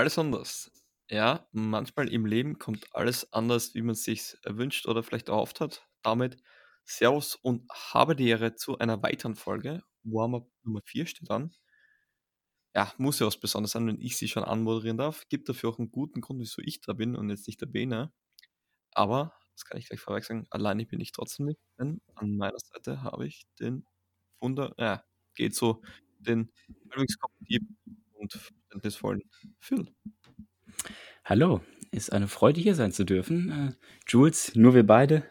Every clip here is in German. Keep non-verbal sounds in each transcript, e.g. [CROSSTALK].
Alles anders. Ja, manchmal im Leben kommt alles anders, wie man sich's erwünscht oder vielleicht erhofft hat. Damit Servus und habe die Ehre zu einer weiteren Folge. Warm-up Nummer 4 steht an. Ja, muss ja was Besonderes sein, wenn ich sie schon anmoderieren darf. Gibt dafür auch einen guten Grund, wieso ich da bin und jetzt nicht der Bene. Aber, das kann ich gleich vorweg sagen, alleine bin ich trotzdem nicht, denn an meiner Seite habe ich den Wunder, ja, geht so, den und verständnisvollen Phil. Hallo, ist eine Freude hier sein zu dürfen. Äh, Jules, nur wir beide.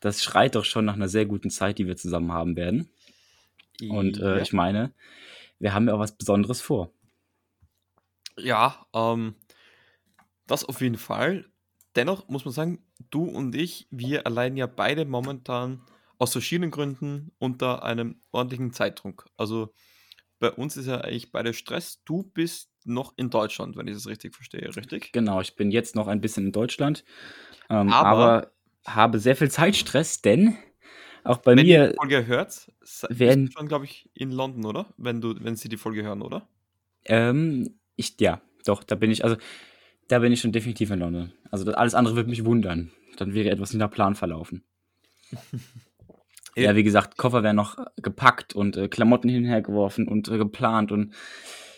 Das schreit doch schon nach einer sehr guten Zeit, die wir zusammen haben werden. Und äh, Ja. ich meine, wir haben ja auch was Besonderes vor. Ja, ähm, das auf jeden Fall. Dennoch muss man sagen, du und ich, wir allein ja beide momentan aus verschiedenen Gründen unter einem ordentlichen Zeitdruck. Also bei uns ist ja eigentlich beide Stress. Du bist noch in Deutschland, wenn ich das richtig verstehe, richtig? Genau, ich bin jetzt noch ein bisschen in Deutschland, ähm, Aber- aber habe sehr viel Zeitstress, denn auch bei Wenn mir die Folge hört, bist werden- du schon, glaube ich, in London, oder? Wenn du, wenn sie die Folge hören, oder? Ähm, ich, ja, doch, da bin ich, also, da bin ich schon definitiv in London. Also, alles andere würde mich wundern. Dann wäre etwas nach Plan verlaufen. [LAUGHS] Ja, wie gesagt, Koffer werden noch äh, gepackt und äh, Klamotten hin und äh, geplant und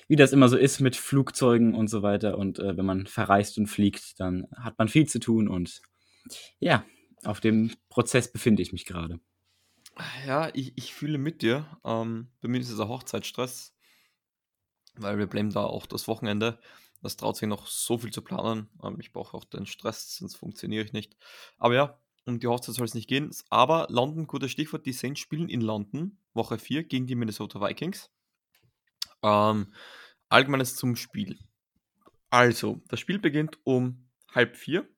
wie das immer so ist mit Flugzeugen und so weiter. Und äh, wenn man verreist und fliegt, dann hat man viel zu tun und ja, auf dem Prozess befinde ich mich gerade. Ja, ich, ich fühle mit dir. Ähm, bei mir ist es ein Hochzeitsstress, weil wir blamen da auch das Wochenende. Das traut sich noch so viel zu planen. Ähm, ich brauche auch den Stress, sonst funktioniere ich nicht. Aber ja, um die Hochzeit soll es nicht gehen. Aber London, gutes Stichwort, die Saints spielen in London, Woche 4 gegen die Minnesota Vikings. Ähm, allgemeines zum Spiel. Also, das Spiel beginnt um halb vier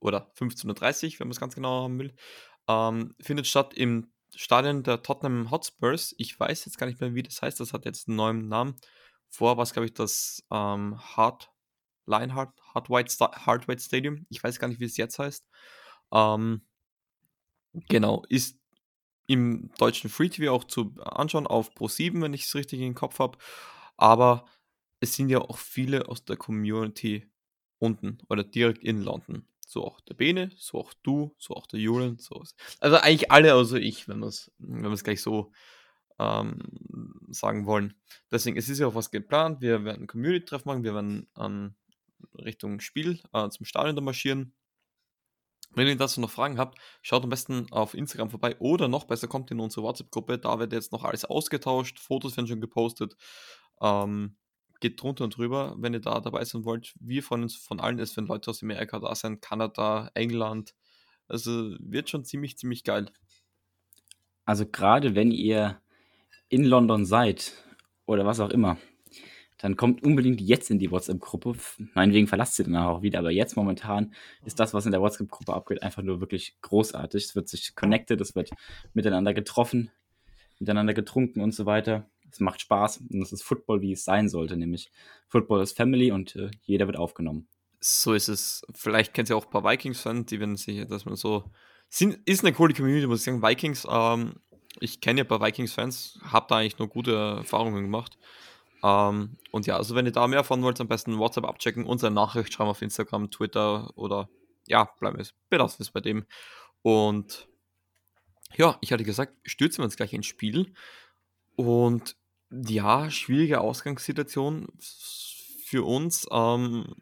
oder 15.30 Uhr, wenn man es ganz genau haben will. Ähm, findet statt im Stadion der Tottenham Hotspurs. Ich weiß jetzt gar nicht mehr, wie das heißt. Das hat jetzt einen neuen Namen. Vor war es, glaube ich, das ähm, Hard Lionheart Hard White, Sta Hard White Stadium. Ich weiß gar nicht, wie es jetzt heißt. Ähm, genau, ist im deutschen Free TV auch zu anschauen auf Pro7, wenn ich es richtig im Kopf habe. Aber es sind ja auch viele aus der Community unten oder direkt in London. So auch der Bene, so auch du, so auch der Julian, so. Also eigentlich alle außer ich, wenn wir es wenn gleich so ähm, sagen wollen. Deswegen, es ist ja auch was geplant. Wir werden ein Community-Treff machen, wir werden ähm, Richtung Spiel äh, zum Stadion da marschieren. Wenn ihr dazu noch Fragen habt, schaut am besten auf Instagram vorbei oder noch besser kommt in unsere WhatsApp-Gruppe. Da wird jetzt noch alles ausgetauscht, Fotos werden schon gepostet. Ähm, geht drunter und drüber, wenn ihr da dabei sein wollt. Wir freuen uns von allen, es werden Leute aus Amerika da sein, Kanada, England. Also wird schon ziemlich, ziemlich geil. Also gerade wenn ihr in London seid oder was auch immer, dann kommt unbedingt jetzt in die WhatsApp-Gruppe. Meinetwegen verlasst sie danach auch wieder, aber jetzt momentan ist das, was in der WhatsApp-Gruppe abgeht, einfach nur wirklich großartig. Es wird sich connected, es wird miteinander getroffen, miteinander getrunken und so weiter. Es macht Spaß und es ist Football, wie es sein sollte, nämlich Football ist Family und äh, jeder wird aufgenommen. So ist es. Vielleicht kennt ihr auch ein paar Vikings-Fans, die werden sich, dass man so. Sind, ist eine coole Community, muss ich sagen. Vikings, ähm, ich kenne ja ein paar Vikings-Fans, habe da eigentlich nur gute Erfahrungen gemacht. Ähm, und ja, also wenn ihr da mehr erfahren wollt, am besten WhatsApp abchecken, unsere Nachricht schreiben auf Instagram, Twitter oder ja, bleiben wir es, belassen wir es bei dem. Und ja, ich hatte gesagt, stürzen wir uns gleich ins Spiel. Und ja, schwierige Ausgangssituation für uns. Ähm,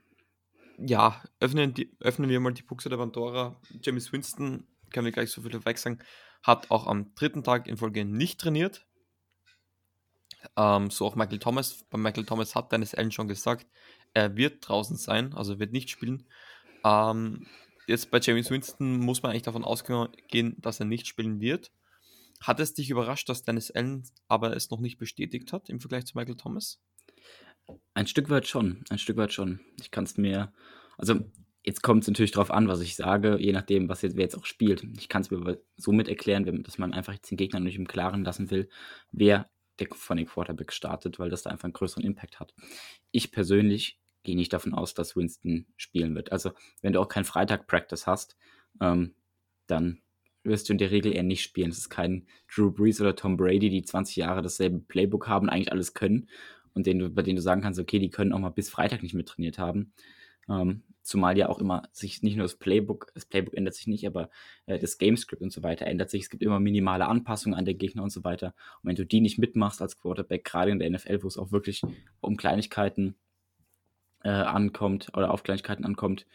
ja, öffnen, die, öffnen wir mal die Buchse der Pandora. James Winston, können wir gleich so viel weg sagen, hat auch am dritten Tag in Folge nicht trainiert. Ähm, so auch Michael Thomas. Bei Michael Thomas hat Dennis Allen schon gesagt, er wird draußen sein, also wird nicht spielen. Ähm, jetzt bei James Winston muss man eigentlich davon ausgehen, dass er nicht spielen wird. Hat es dich überrascht, dass Dennis Allen aber es noch nicht bestätigt hat im Vergleich zu Michael Thomas? Ein Stück weit schon, ein Stück weit schon. Ich kann es mir, also jetzt kommt es natürlich darauf an, was ich sage, je nachdem, was jetzt, wer jetzt auch spielt. Ich kann es mir aber somit erklären, dass man einfach jetzt den Gegner nicht im Klaren lassen will, wer der von den Quarterbacks startet, weil das da einfach einen größeren Impact hat. Ich persönlich gehe nicht davon aus, dass Winston spielen wird. Also, wenn du auch keinen Freitag-Practice hast, ähm, dann wirst du in der Regel eher nicht spielen. Es ist kein Drew Brees oder Tom Brady, die 20 Jahre dasselbe Playbook haben, eigentlich alles können und denen bei denen du sagen kannst, okay, die können auch mal bis Freitag nicht mit trainiert haben. Ähm, zumal ja auch immer sich nicht nur das Playbook, das Playbook ändert sich nicht, aber äh, das Gamescript und so weiter ändert sich. Es gibt immer minimale Anpassungen an den Gegner und so weiter. Und wenn du die nicht mitmachst als Quarterback, gerade in der NFL, wo es auch wirklich um Kleinigkeiten äh, ankommt oder auf Kleinigkeiten ankommt,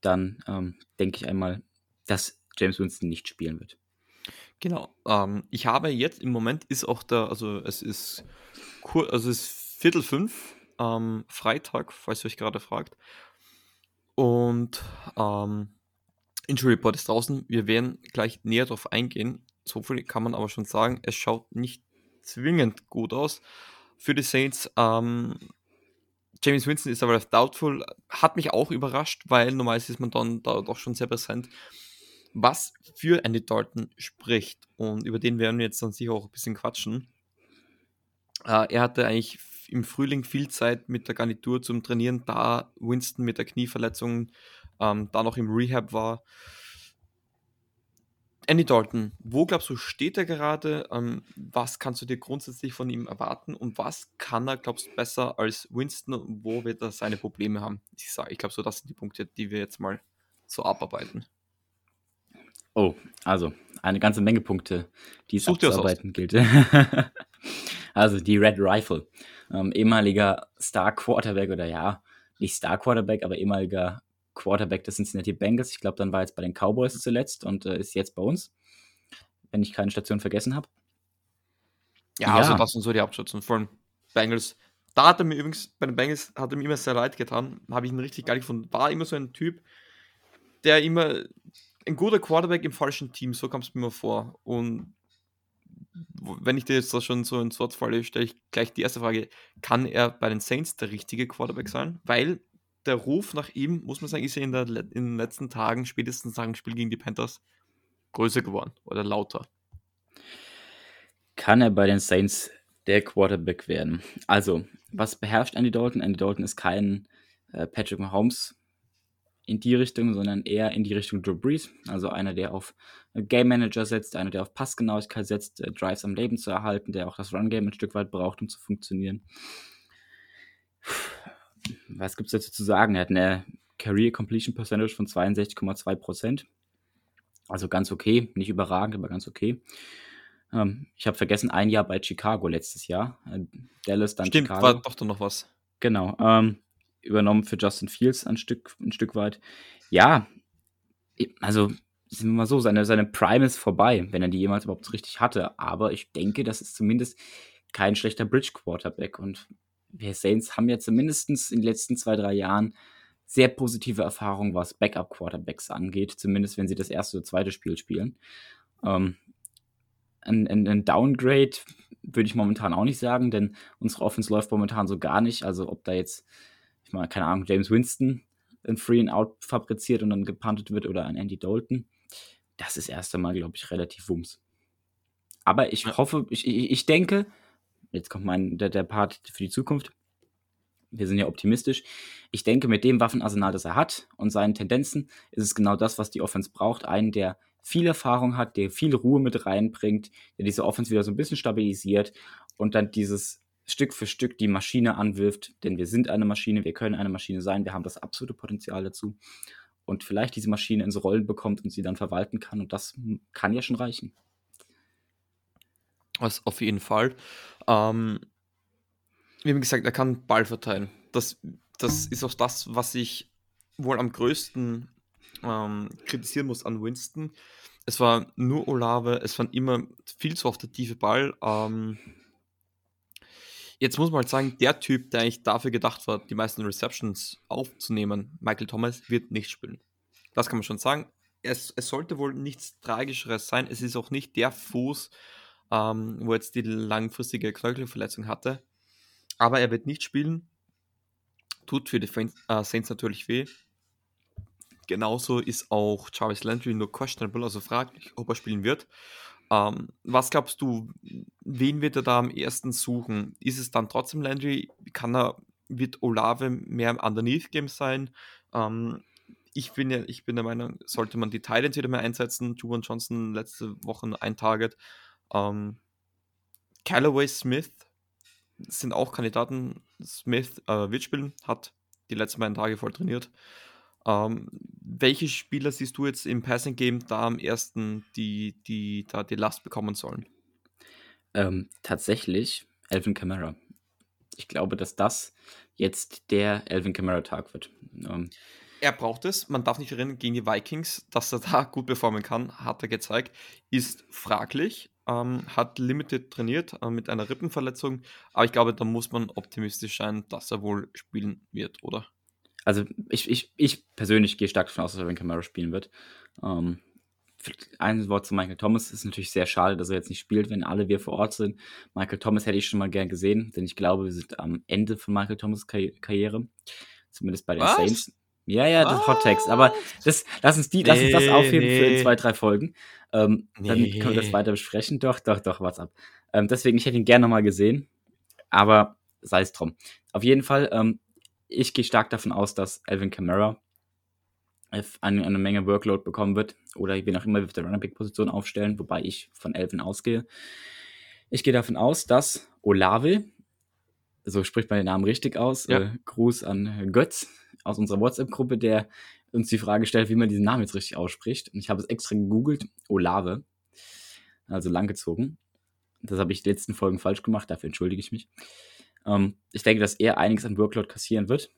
dann ähm, denke ich einmal, dass James Winston nicht spielen wird. Genau. Ähm, ich habe jetzt im Moment ist auch der, also es ist also es ist Viertel fünf, ähm, Freitag, falls ihr euch gerade fragt. Und ähm, Injury Report ist draußen. Wir werden gleich näher darauf eingehen. So viel kann man aber schon sagen. Es schaut nicht zwingend gut aus für die Saints. Ähm, James Winston ist aber doubtful. Hat mich auch überrascht, weil normalerweise ist man dann da doch schon sehr präsent. Was für Andy Dalton spricht. Und über den werden wir jetzt dann sicher auch ein bisschen quatschen. Äh, er hatte eigentlich im Frühling viel Zeit mit der Garnitur zum Trainieren, da Winston mit der Knieverletzung ähm, da noch im Rehab war. Andy Dalton, wo glaubst du, steht er gerade? Ähm, was kannst du dir grundsätzlich von ihm erwarten? Und was kann er, glaubst du, besser als Winston? Wo wird er seine Probleme haben? Ich, ich glaube, so das sind die Punkte, die wir jetzt mal so abarbeiten. Oh, also eine ganze Menge Punkte, die es Such abzuarbeiten gilt. [LAUGHS] also die Red Rifle, ähm, ehemaliger Star Quarterback oder ja, nicht Star Quarterback, aber ehemaliger Quarterback des Cincinnati Bengals. Ich glaube, dann war jetzt bei den Cowboys zuletzt und äh, ist jetzt bei uns, wenn ich keine Station vergessen habe. Ja, ja, also das sind so die Hauptstationen von Bengals. Da hat er mir übrigens, bei den Bengals hat er mir immer sehr leid getan, habe ich ihn richtig geil gefunden. War immer so ein Typ, der immer ein guter Quarterback im falschen Team, so kam es mir immer vor. Und wenn ich dir jetzt das schon so ins Wort falle, stelle ich gleich die erste Frage: Kann er bei den Saints der richtige Quarterback sein? Weil der Ruf nach ihm, muss man sagen, ist ja in, der, in den letzten Tagen, spätestens nach dem Spiel gegen die Panthers, größer geworden oder lauter. Kann er bei den Saints der Quarterback werden? Also, was beherrscht Andy Dalton? Andy Dalton ist kein äh, Patrick Mahomes in die Richtung, sondern eher in die Richtung Drew Brees. Also einer, der auf Game Manager setzt, einer, der auf Passgenauigkeit setzt, äh, Drives am Leben zu erhalten, der auch das Run-Game ein Stück weit braucht, um zu funktionieren. Was gibt es dazu zu sagen? Er hat eine Career Completion Percentage von 62,2%. Also ganz okay, nicht überragend, aber ganz okay. Ähm, ich habe vergessen, ein Jahr bei Chicago letztes Jahr. Äh, Dallas, dann Stimmt, Chicago. war doch noch was. Genau. Ähm, übernommen für Justin Fields ein Stück, ein Stück weit. Ja, also sind wir mal so, seine, seine Prime ist vorbei, wenn er die jemals überhaupt richtig hatte. Aber ich denke, das ist zumindest kein schlechter Bridge-Quarterback. Und wir Saints haben ja zumindest in den letzten zwei, drei Jahren sehr positive Erfahrungen, was Backup-Quarterbacks angeht, zumindest wenn sie das erste oder zweite Spiel spielen. Ähm, ein, ein, ein, Downgrade würde ich momentan auch nicht sagen, denn unsere Offense läuft momentan so gar nicht. Also ob da jetzt meine, keine Ahnung, James Winston ein Free and Out fabriziert und dann gepuntet wird oder ein Andy Dalton, das ist erst einmal, glaube ich, relativ wumms. Aber ich hoffe, ich, ich denke, jetzt kommt mein, der, der Part für die Zukunft. Wir sind ja optimistisch. Ich denke, mit dem Waffenarsenal, das er hat und seinen Tendenzen, ist es genau das, was die Offense braucht. Einen, der viel Erfahrung hat, der viel Ruhe mit reinbringt, der diese Offense wieder so ein bisschen stabilisiert und dann dieses Stück für Stück die Maschine anwirft, denn wir sind eine Maschine, wir können eine Maschine sein, wir haben das absolute Potenzial dazu und vielleicht diese Maschine ins Rollen bekommt und sie dann verwalten kann und das kann ja schon reichen. Was auf jeden Fall. Ähm, wie gesagt, er kann Ball verteilen. Das, das ist auch das, was ich wohl am größten ähm, kritisieren muss an Winston. Es war nur Olave, es waren immer viel zu oft der tiefe Ball. Ähm, Jetzt muss man halt sagen, der Typ, der eigentlich dafür gedacht war, die meisten Receptions aufzunehmen, Michael Thomas, wird nicht spielen. Das kann man schon sagen. Es, es sollte wohl nichts Tragischeres sein. Es ist auch nicht der Fuß, ähm, wo jetzt die langfristige Knöchelverletzung hatte. Aber er wird nicht spielen. Tut für die äh, Saints natürlich weh. Genauso ist auch Jarvis Landry nur questionable, also fraglich, ob er spielen wird. Ähm, was glaubst du, wen wird er da am ersten suchen? Ist es dann trotzdem Landry? Kann er, wird Olave mehr im Underneath-Game sein? Ähm, ich, bin ja, ich bin der Meinung, sollte man die Titans wieder mehr einsetzen. Juwan Johnson letzte Woche ein Target. Ähm, Callaway Smith sind auch Kandidaten. Smith äh, wird spielen, hat die letzten beiden Tage voll trainiert. Ähm, welche Spieler siehst du jetzt im Passing Game da am ersten, die, die da die Last bekommen sollen? Ähm, tatsächlich Elvin Kamara. Ich glaube, dass das jetzt der Elvin Kamara-Tag wird. Ähm, er braucht es. Man darf nicht erinnern, gegen die Vikings, dass er da gut performen kann, hat er gezeigt. Ist fraglich, ähm, hat limited trainiert äh, mit einer Rippenverletzung, aber ich glaube, da muss man optimistisch sein, dass er wohl spielen wird, oder? Also ich, ich, ich persönlich gehe stark davon aus, dass er Elvin Kamara spielen wird. Ähm, ein Wort zu Michael Thomas. Es ist natürlich sehr schade, dass er jetzt nicht spielt, wenn alle wir vor Ort sind. Michael Thomas hätte ich schon mal gern gesehen, denn ich glaube, wir sind am Ende von Michael Thomas Karri Karriere. Zumindest bei den Was? Saints. Ja, ja, das Hot Text. Aber das, lass, uns die, nee, lass uns das aufheben nee. für in zwei, drei Folgen. Ähm, nee. Dann können wir das weiter besprechen. Doch, doch, doch, what's up. Ähm, deswegen, ich hätte ihn gerne nochmal gesehen. Aber sei es drum. Auf jeden Fall, ähm, ich gehe stark davon aus, dass Alvin Kamara eine, eine Menge Workload bekommen wird oder wie auch immer wir auf der Running Back Position aufstellen, wobei ich von Elvin ausgehe. Ich gehe davon aus, dass Olave, so spricht man den Namen richtig aus, ja. äh, Gruß an Götz aus unserer WhatsApp-Gruppe, der uns die Frage stellt, wie man diesen Namen jetzt richtig ausspricht. Und ich habe es extra gegoogelt, Olave, also langgezogen. Das habe ich in den letzten Folgen falsch gemacht, dafür entschuldige ich mich. Ähm, ich denke, dass er einiges an Workload kassieren wird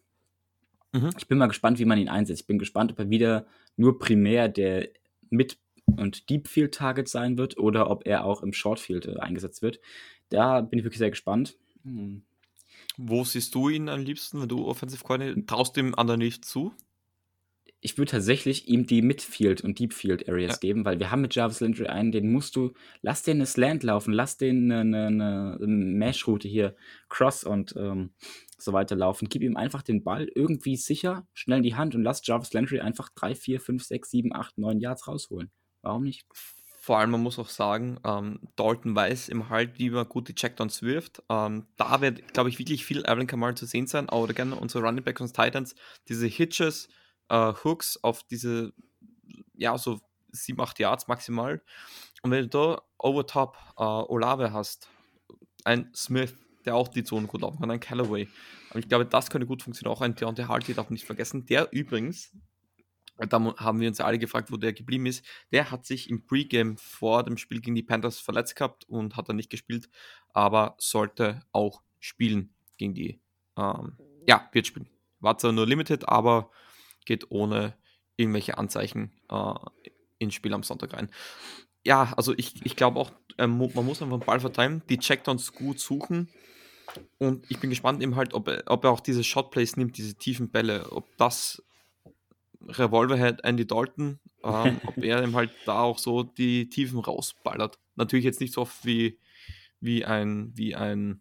Mhm. Ich bin mal gespannt, wie man ihn einsetzt. Ich bin gespannt, ob er wieder nur primär der Mid- und Deep-Field-Target sein wird oder ob er auch im Short-Field äh, eingesetzt wird. Da bin ich wirklich sehr gespannt. Hm. Wo siehst du ihn am liebsten, wenn du Offensive Coordinator traust dem anderen nicht zu? Ich würde tatsächlich ihm die Midfield und Deepfield Areas ja. geben, weil wir haben mit Jarvis Landry einen, den musst du, lass den eine Slant laufen, lass den eine, eine, eine Mesh-Route hier, Cross und ähm, so weiter laufen. Gib ihm einfach den Ball irgendwie sicher, schnell in die Hand und lass Jarvis Landry einfach 3, 4, 5, 6, 7, 8, 9 Yards rausholen. Warum nicht? Vor allem, man muss auch sagen, ähm, Dalton weiß im Halt, wie man gute Checkdowns wirft. Ähm, da wird, glaube ich, wirklich viel Alvin Kamara zu sehen sein, oder gerne unsere Running Backs und Titans, diese Hitches, äh, Hooks auf diese, ja, so 7, 8 Yards maximal. Und wenn du da over top äh, Olave hast, ein Smith, der auch die Zone gut laufen kann, ein Callaway. Und ich glaube, das könnte gut funktionieren. Auch ein Deontay Hartley darf nicht vergessen. Der übrigens, da haben wir uns alle gefragt, wo der geblieben ist. Der hat sich im Pre-Game vor dem Spiel gegen die Panthers verletzt gehabt und hat dann nicht gespielt, aber sollte auch spielen gegen die. Ähm, ja, wird spielen. War zwar nur limited, aber geht ohne irgendwelche Anzeichen äh, ins Spiel am Sonntag rein. Ja, also ich, ich glaube auch, äh, man muss einfach den Ball verteilen, die Checkdowns gut suchen und ich bin gespannt eben halt, ob er, ob er auch diese Shotplays nimmt, diese tiefen Bälle, ob das Revolverhead Andy Dalton, ähm, [LAUGHS] ob er eben halt da auch so die Tiefen rausballert. Natürlich jetzt nicht so oft wie, wie ein, wie ein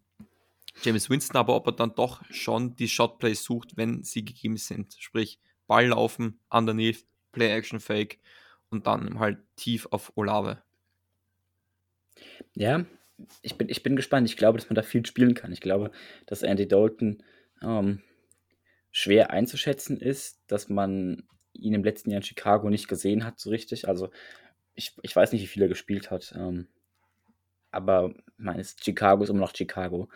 James Winston, aber ob er dann doch schon die Shotplays sucht, wenn sie gegeben sind. Sprich, Ball laufen, underneath, Play-Action-Fake und dann halt tief auf Olave. Ja, ich bin, ich bin gespannt. Ich glaube, dass man da viel spielen kann. Ich glaube, dass Andy Dalton ähm, schwer einzuschätzen ist, dass man ihn im letzten Jahr in Chicago nicht gesehen hat, so richtig. Also, ich, ich weiß nicht, wie viel er gespielt hat. Ähm, aber ist Chicago ist immer noch Chicago.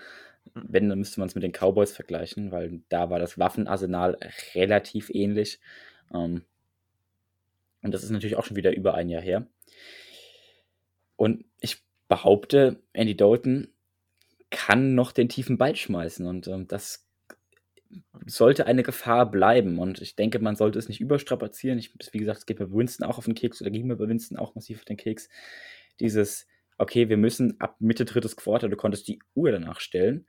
Wenn, dann müsste man es mit den Cowboys vergleichen, weil da war das Waffenarsenal relativ ähnlich. Ähm, und das ist natürlich auch schon wieder über ein Jahr her. Und ich behaupte, Andy Dalton kann noch den tiefen Ball schmeißen und ähm, das sollte eine Gefahr bleiben und ich denke, man sollte es nicht überstrapazieren. Ich, wie gesagt, es geht bei Winston auch auf den Keks oder ging mir bei Winston auch massiv auf den Keks. Dieses, okay, wir müssen ab Mitte drittes Quarter, du konntest die Uhr danach stellen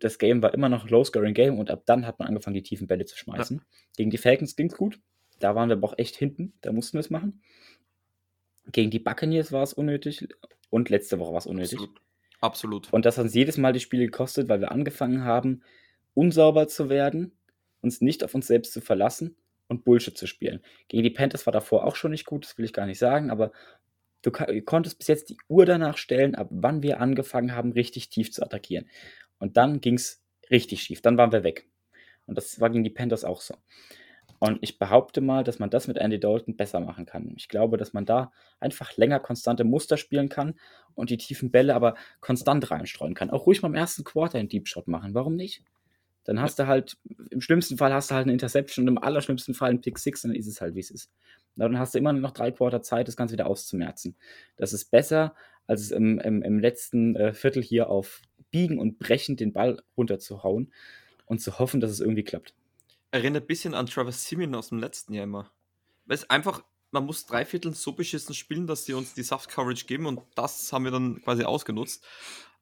das Game war immer noch Low-Scoring-Game und ab dann hat man angefangen, die tiefen Bälle zu schmeißen. Ja. Gegen die Falcons ging es gut. Da waren wir aber auch echt hinten. Da mussten wir es machen. Gegen die Buccaneers war es unnötig und letzte Woche war es unnötig. Absolut. Absolut. Und das hat uns jedes Mal die Spiele gekostet, weil wir angefangen haben, unsauber zu werden, uns nicht auf uns selbst zu verlassen und Bullshit zu spielen. Gegen die Panthers war davor auch schon nicht gut, das will ich gar nicht sagen, aber du konntest bis jetzt die Uhr danach stellen, ab wann wir angefangen haben, richtig tief zu attackieren. Und dann ging es richtig schief. Dann waren wir weg. Und das war gegen die Panthers auch so. Und ich behaupte mal, dass man das mit Andy Dalton besser machen kann. Ich glaube, dass man da einfach länger konstante Muster spielen kann und die tiefen Bälle aber konstant reinstreuen kann. Auch ruhig mal im ersten Quarter einen Deep Shot machen. Warum nicht? Dann hast du halt, im schlimmsten Fall hast du halt eine Interception und im allerschlimmsten Fall einen Pick Six, dann ist es halt, wie es ist. Dann hast du immer noch drei Quarter Zeit, das Ganze wieder auszumerzen. Das ist besser, als es im, im, im letzten äh, Viertel hier auf Biegen und Brechen den Ball runterzuhauen und zu hoffen, dass es irgendwie klappt. Erinnert ein bisschen an Travis Simeon aus dem letzten Jahr immer. Weil es einfach, man muss drei Viertel so beschissen spielen, dass sie uns die Soft-Coverage geben und das haben wir dann quasi ausgenutzt.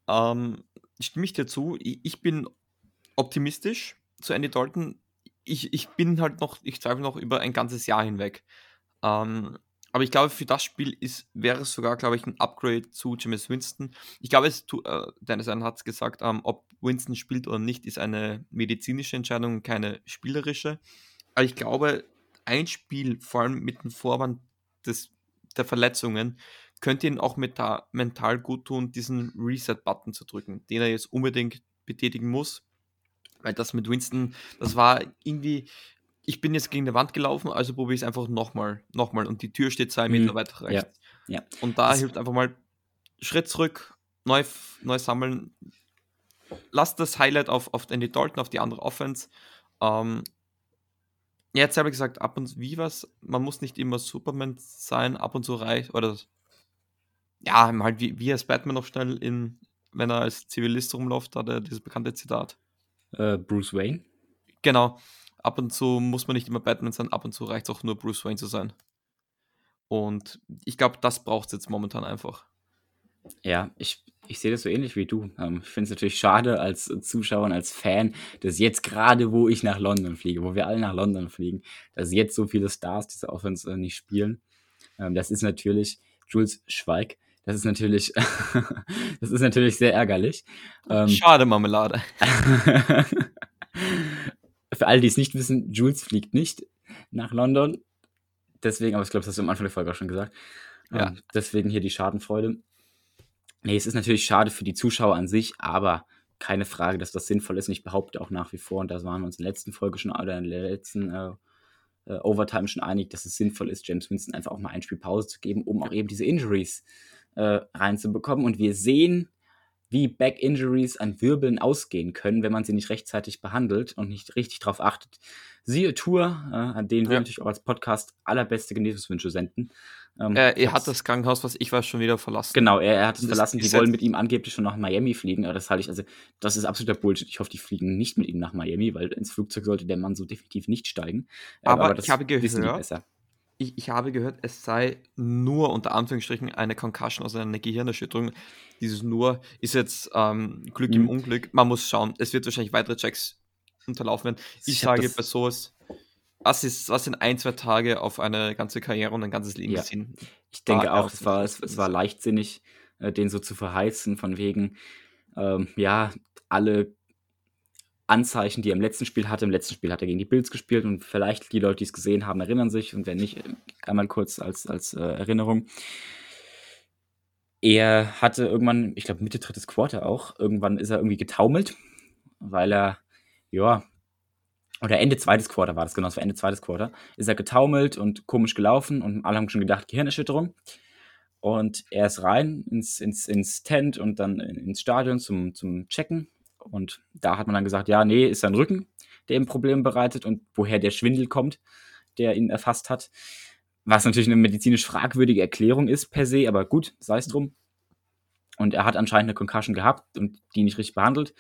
Ähm, stimme ich dir zu. Ich, ich bin optimistisch zu Andy Dalton. Ich, ich bin halt noch, ich zweifle noch über ein ganzes Jahr hinweg. Ähm, aber ich glaube, für das Spiel ist, wäre es sogar, glaube ich, ein Upgrade zu James Winston. Ich glaube, es, äh, Dennis Allen hat es gesagt, ähm, ob Winston spielt oder nicht, ist eine medizinische Entscheidung, keine spielerische. Aber ich glaube, ein Spiel, vor allem mit dem Vorwand des, der Verletzungen, könnte ihn auch mit mental gut tun, diesen Reset-Button zu drücken, den er jetzt unbedingt betätigen muss. Weil das mit Winston, das war irgendwie, ich bin jetzt gegen die Wand gelaufen, also probiere ich es einfach nochmal, nochmal und die Tür steht zwei Meter mhm. weiter rechts. Ja. ja. Und da das hilft einfach mal Schritt zurück, neu, neu sammeln. Lass das Highlight auf, auf Andy Dalton, auf die andere Offense. Ähm, ja, jetzt habe ich gesagt, ab und zu, wie was, man muss nicht immer Superman sein, ab und zu reicht, oder ja, halt wie, wie als Batman noch schnell in, wenn er als Zivilist rumläuft, hat er dieses bekannte Zitat. Äh, Bruce Wayne? Genau ab und zu muss man nicht immer Batman sein, ab und zu reicht es auch nur Bruce Wayne zu sein. Und ich glaube, das braucht es jetzt momentan einfach. Ja, ich, ich sehe das so ähnlich wie du. Ähm, ich finde es natürlich schade als Zuschauer und als Fan, dass jetzt gerade, wo ich nach London fliege, wo wir alle nach London fliegen, dass jetzt so viele Stars diese Offense äh, nicht spielen. Ähm, das ist natürlich Jules Schweig. Das ist natürlich, [LAUGHS] das ist natürlich sehr ärgerlich. Ähm, schade, Marmelade. [LAUGHS] [LAUGHS] Für alle, die es nicht wissen, Jules fliegt nicht nach London. Deswegen, aber ich glaube, das hast du am Anfang der Folge auch schon gesagt. Ja. Ähm, deswegen hier die Schadenfreude. Nee, es ist natürlich schade für die Zuschauer an sich, aber keine Frage, dass das sinnvoll ist. Und ich behaupte auch nach wie vor, und da waren wir uns in der letzten Folge schon oder in der letzten äh, äh, Overtime schon einig, dass es sinnvoll ist, James Winston einfach auch mal ein Spiel Pause zu geben, um auch eben diese Injuries äh, reinzubekommen. Und wir sehen, wie Back-Injuries an Wirbeln ausgehen können, wenn man sie nicht rechtzeitig behandelt und nicht richtig darauf achtet. Siehe Tour, äh, an denen ja. wir natürlich auch als Podcast allerbeste Genesungswünsche senden. Ähm, er, er hat das Krankenhaus, was ich weiß, schon wieder verlassen. Genau, er, er hat es verlassen. Die wollen mit ihm angeblich schon nach Miami fliegen, aber das halte ich, also, das ist absoluter Bullshit. Ich hoffe, die fliegen nicht mit ihm nach Miami, weil ins Flugzeug sollte der Mann so definitiv nicht steigen. Äh, aber, aber das ich habe gehört, wissen die besser ich, ich habe gehört, es sei nur unter Anführungsstrichen eine Concussion, also eine Gehirnerschütterung. Dieses nur ist jetzt ähm, Glück mhm. im Unglück. Man muss schauen. Es wird wahrscheinlich weitere Checks unterlaufen werden. Ich, ich sage bei sowas, was, ist, was sind ein, zwei Tage auf eine ganze Karriere und ein ganzes Leben ja. gesehen? Ich denke auch, es war, es, es war leichtsinnig, äh, den so zu verheizen, von wegen, ähm, ja, alle Anzeichen, die er im letzten Spiel hatte. Im letzten Spiel hat er gegen die Bills gespielt und vielleicht die Leute, die es gesehen haben, erinnern sich und wenn nicht, einmal kurz als, als äh, Erinnerung. Er hatte irgendwann, ich glaube Mitte drittes Quarter auch, irgendwann ist er irgendwie getaumelt, weil er, ja, oder Ende zweites Quarter war das, genau, es war Ende zweites Quarter, ist er getaumelt und komisch gelaufen und alle haben schon gedacht, Gehirnerschütterung. Und er ist rein ins, ins, ins Tent und dann ins Stadion zum, zum Checken und da hat man dann gesagt, ja, nee, ist sein Rücken, der ihm Probleme bereitet und woher der Schwindel kommt, der ihn erfasst hat. Was natürlich eine medizinisch fragwürdige Erklärung ist per se, aber gut, sei es drum. Und er hat anscheinend eine Concussion gehabt und die nicht richtig behandelt.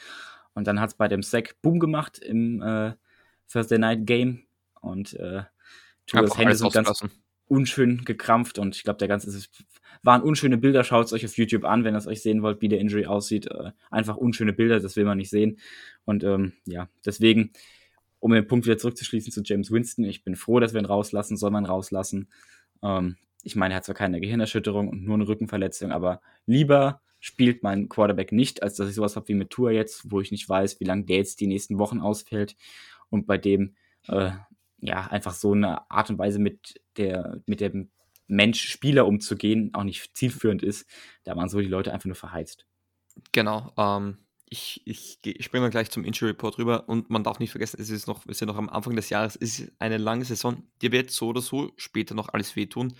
Und dann hat es bei dem Sack Boom gemacht im äh, Thursday Night Game. Und äh, Julius Hände sind ganz unschön gekrampft und ich glaube, der ganze waren unschöne Bilder. Schaut es euch auf YouTube an, wenn ihr es euch sehen wollt, wie der Injury aussieht. Äh, einfach unschöne Bilder, das will man nicht sehen. Und ähm, ja, deswegen, um den Punkt wieder zurückzuschließen zu James Winston, ich bin froh, dass wir ihn rauslassen, soll man rauslassen. Ähm, ich meine, er hat zwar keine Gehirnerschütterung und nur eine Rückenverletzung, aber lieber spielt mein Quarterback nicht, als dass ich sowas habe wie mit Tour jetzt, wo ich nicht weiß, wie lange der jetzt die nächsten Wochen ausfällt und bei dem äh, ja einfach so eine Art und Weise mit der mit dem Mensch-Spieler umzugehen auch nicht zielführend ist. Da waren so die Leute einfach nur verheizt. Genau. Ähm, ich, ich, ich springe mal gleich zum Injury Report rüber und man darf nicht vergessen, es ist noch, wir sind noch am Anfang des Jahres, es ist eine lange Saison. Dir wird so oder so später noch alles wehtun.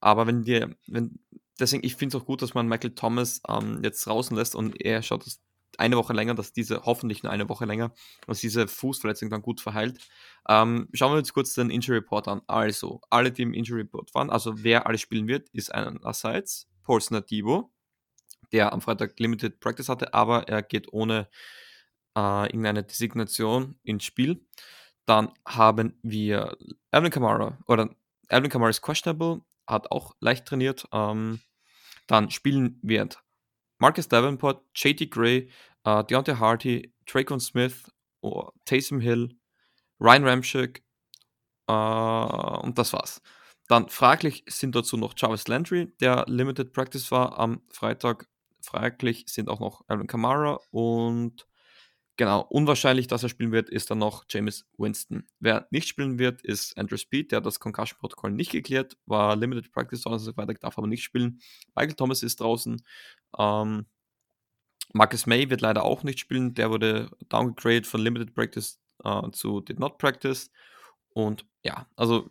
Aber wenn dir, wenn, deswegen, ich finde es auch gut, dass man Michael Thomas ähm, jetzt draußen lässt und er schaut dass eine Woche länger, dass diese, hoffentlich nur eine Woche länger, dass diese Fußverletzung dann gut verheilt. Ähm, schauen wir uns kurz den Injury Report an. Also, alle, die im Injury Report waren, also wer alles spielen wird, ist einerseits Paul Snadibo, der am Freitag Limited Practice hatte, aber er geht ohne äh, irgendeine Designation ins Spiel. Dann haben wir Evan Kamara, oder Evan Kamara ist questionable, hat auch leicht trainiert. Ähm, dann spielen wird Marcus Davenport, JT Gray, äh, Deontay Harty, Traycon Smith, oh, Taysom Hill, Ryan Ramchick äh, und das war's. Dann fraglich sind dazu noch Jarvis Landry, der Limited Practice war am Freitag. Fraglich sind auch noch Alvin Kamara und genau, unwahrscheinlich, dass er spielen wird, ist dann noch James Winston. Wer nicht spielen wird, ist Andrew Speed, der hat das Concussion-Protokoll nicht geklärt, war Limited Practice Donnerstag, Freitag, darf aber nicht spielen. Michael Thomas ist draußen. Ähm, Marcus May wird leider auch nicht spielen, der wurde downgegradet von Limited Practice äh, zu Did Not Practice. Und ja, also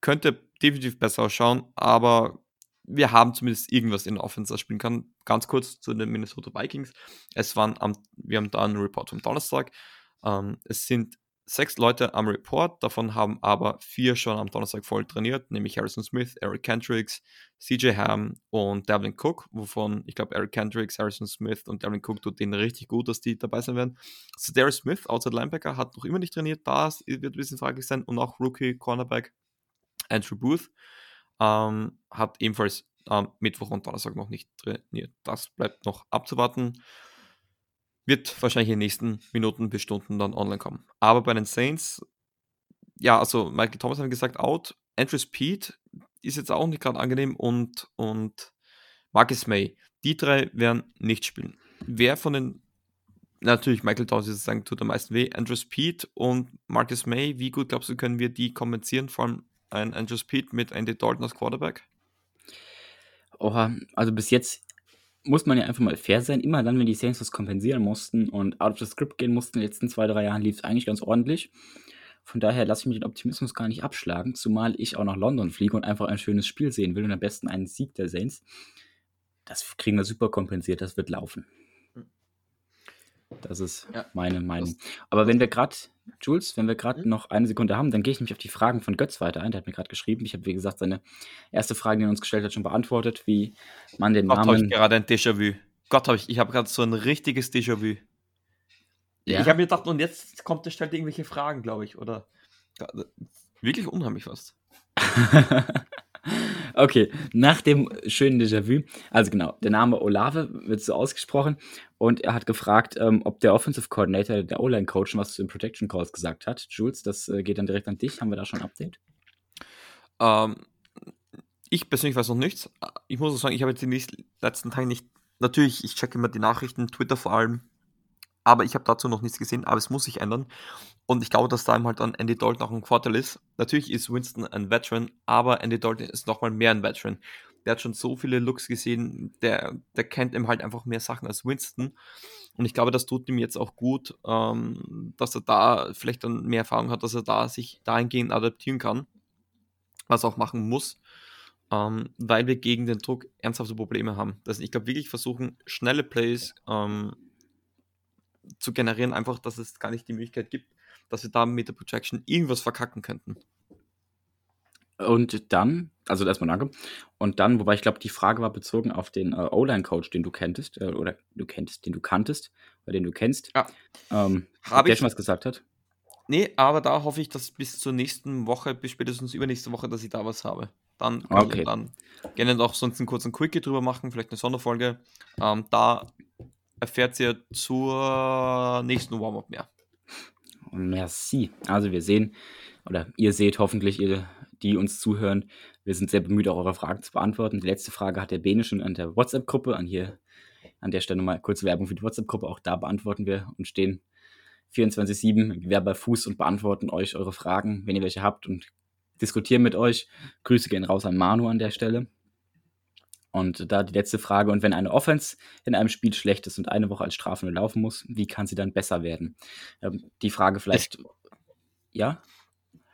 könnte definitiv besser ausschauen, aber wir haben zumindest irgendwas in der Offense, das spielen kann. Ganz kurz zu den Minnesota Vikings. Es waren am, wir haben da einen Report vom Donnerstag. Ähm, es sind sechs Leute am Report, davon haben aber vier schon am Donnerstag voll trainiert, nämlich Harrison Smith, Eric Kendricks, CJ Ham und Devlin Cook, wovon ich glaube Eric Kendricks, Harrison Smith und Devlin Cook tut denen richtig gut, dass die dabei sein werden. So Darius Smith, Outside Linebacker, hat noch immer nicht trainiert, da wird ein bisschen fraglich sein und auch Rookie Cornerback Andrew Booth ähm, hat ebenfalls am Mittwoch und Donnerstag noch nicht trainiert. Das bleibt noch abzuwarten. Wird wahrscheinlich in den nächsten Minuten bis Stunden dann online kommen. Aber bei den Saints, ja, also Michael Thomas hat gesagt, out. Andrew Speed ist jetzt auch nicht gerade angenehm und, und Marcus May. Die drei werden nicht spielen. Wer von den, natürlich Michael Thomas ist sagen, tut am meisten weh, Andrew Speed und Marcus May, wie gut glaubst du, können wir die kompensieren, vor allem ein Andrew Speed mit Andy Dalton als Quarterback? Oha, also bis jetzt muss man ja einfach mal fair sein. Immer dann, wenn die Saints was kompensieren mussten und out of the script gehen mussten, in den letzten zwei, drei Jahren lief es eigentlich ganz ordentlich. Von daher lasse ich mich den Optimismus gar nicht abschlagen, zumal ich auch nach London fliege und einfach ein schönes Spiel sehen will und am besten einen Sieg der Saints. Das kriegen wir super kompensiert, das wird laufen. Das ist ja, meine Meinung. Aber wenn wir gerade, Jules, wenn wir gerade mhm. noch eine Sekunde haben, dann gehe ich nämlich auf die Fragen von Götz weiter ein. Der hat mir gerade geschrieben. Ich habe, wie gesagt, seine erste Frage, die er uns gestellt hat, schon beantwortet, wie man den Gott, Namen. habe ich gerade ein Déjà-vu. Gott, habe ich, ich habe gerade so ein richtiges Déjà-vu. Ja? Ich habe mir gedacht, und jetzt kommt, der stellt irgendwelche Fragen, glaube ich, oder? Wirklich unheimlich fast. [LAUGHS] Okay, nach dem schönen Déjà-vu, also genau, der Name Olave wird so ausgesprochen und er hat gefragt, ähm, ob der Offensive Coordinator, der O-Line-Coach, was zu den Protection Calls gesagt hat. Jules, das äh, geht dann direkt an dich. Haben wir da schon ein Update? Ähm, ich persönlich weiß noch nichts. Ich muss auch sagen, ich habe jetzt in den letzten Tagen nicht, natürlich, ich checke immer die Nachrichten, Twitter vor allem, aber ich habe dazu noch nichts gesehen, aber es muss sich ändern. Und ich glaube, dass da halt dann Andy Dalton auch ein Vorteil ist. Natürlich ist Winston ein Veteran, aber Andy Dalton ist nochmal mehr ein Veteran. Der hat schon so viele Looks gesehen, der, der kennt ihm halt einfach mehr Sachen als Winston. Und ich glaube, das tut ihm jetzt auch gut, ähm, dass er da vielleicht dann mehr Erfahrung hat, dass er da sich dahingehend adaptieren kann, was er auch machen muss, ähm, weil wir gegen den Druck ernsthafte Probleme haben. Das, ich glaube, wirklich versuchen, schnelle Plays ähm, zu generieren, einfach, dass es gar nicht die Möglichkeit gibt, dass wir da mit der Projection irgendwas verkacken könnten. Und dann, also erstmal danke. Und dann, wobei ich glaube, die Frage war bezogen auf den äh, O-Line-Coach, den du kenntest, äh, oder du kenntest, den du kanntest, oder den du kennst. Ja. Ähm, Habe der schon was gesagt hat? Nee, aber da hoffe ich, dass bis zur nächsten Woche, bis spätestens übernächste Woche, dass ich da was habe. Dann kann okay. ich dann gerne auch sonst einen kurzen Quickie drüber machen, vielleicht eine Sonderfolge. Ähm, da erfährt ihr zur nächsten Warm-Up mehr. Merci. Also wir sehen, oder ihr seht hoffentlich, ihr, die uns zuhören, wir sind sehr bemüht, auch eure Fragen zu beantworten. Die letzte Frage hat der Bene schon an der WhatsApp-Gruppe, an hier an der Stelle mal kurze Werbung für die WhatsApp-Gruppe. Auch da beantworten wir und stehen 24-7 Gewehr bei Fuß und beantworten euch eure Fragen, wenn ihr welche habt und diskutieren mit euch. Grüße gehen raus an Manu an der Stelle. Und da die letzte Frage, und wenn eine Offense in einem Spiel schlecht ist und eine Woche als Strafe nur laufen muss, wie kann sie dann besser werden? Ähm, die Frage vielleicht, es ja?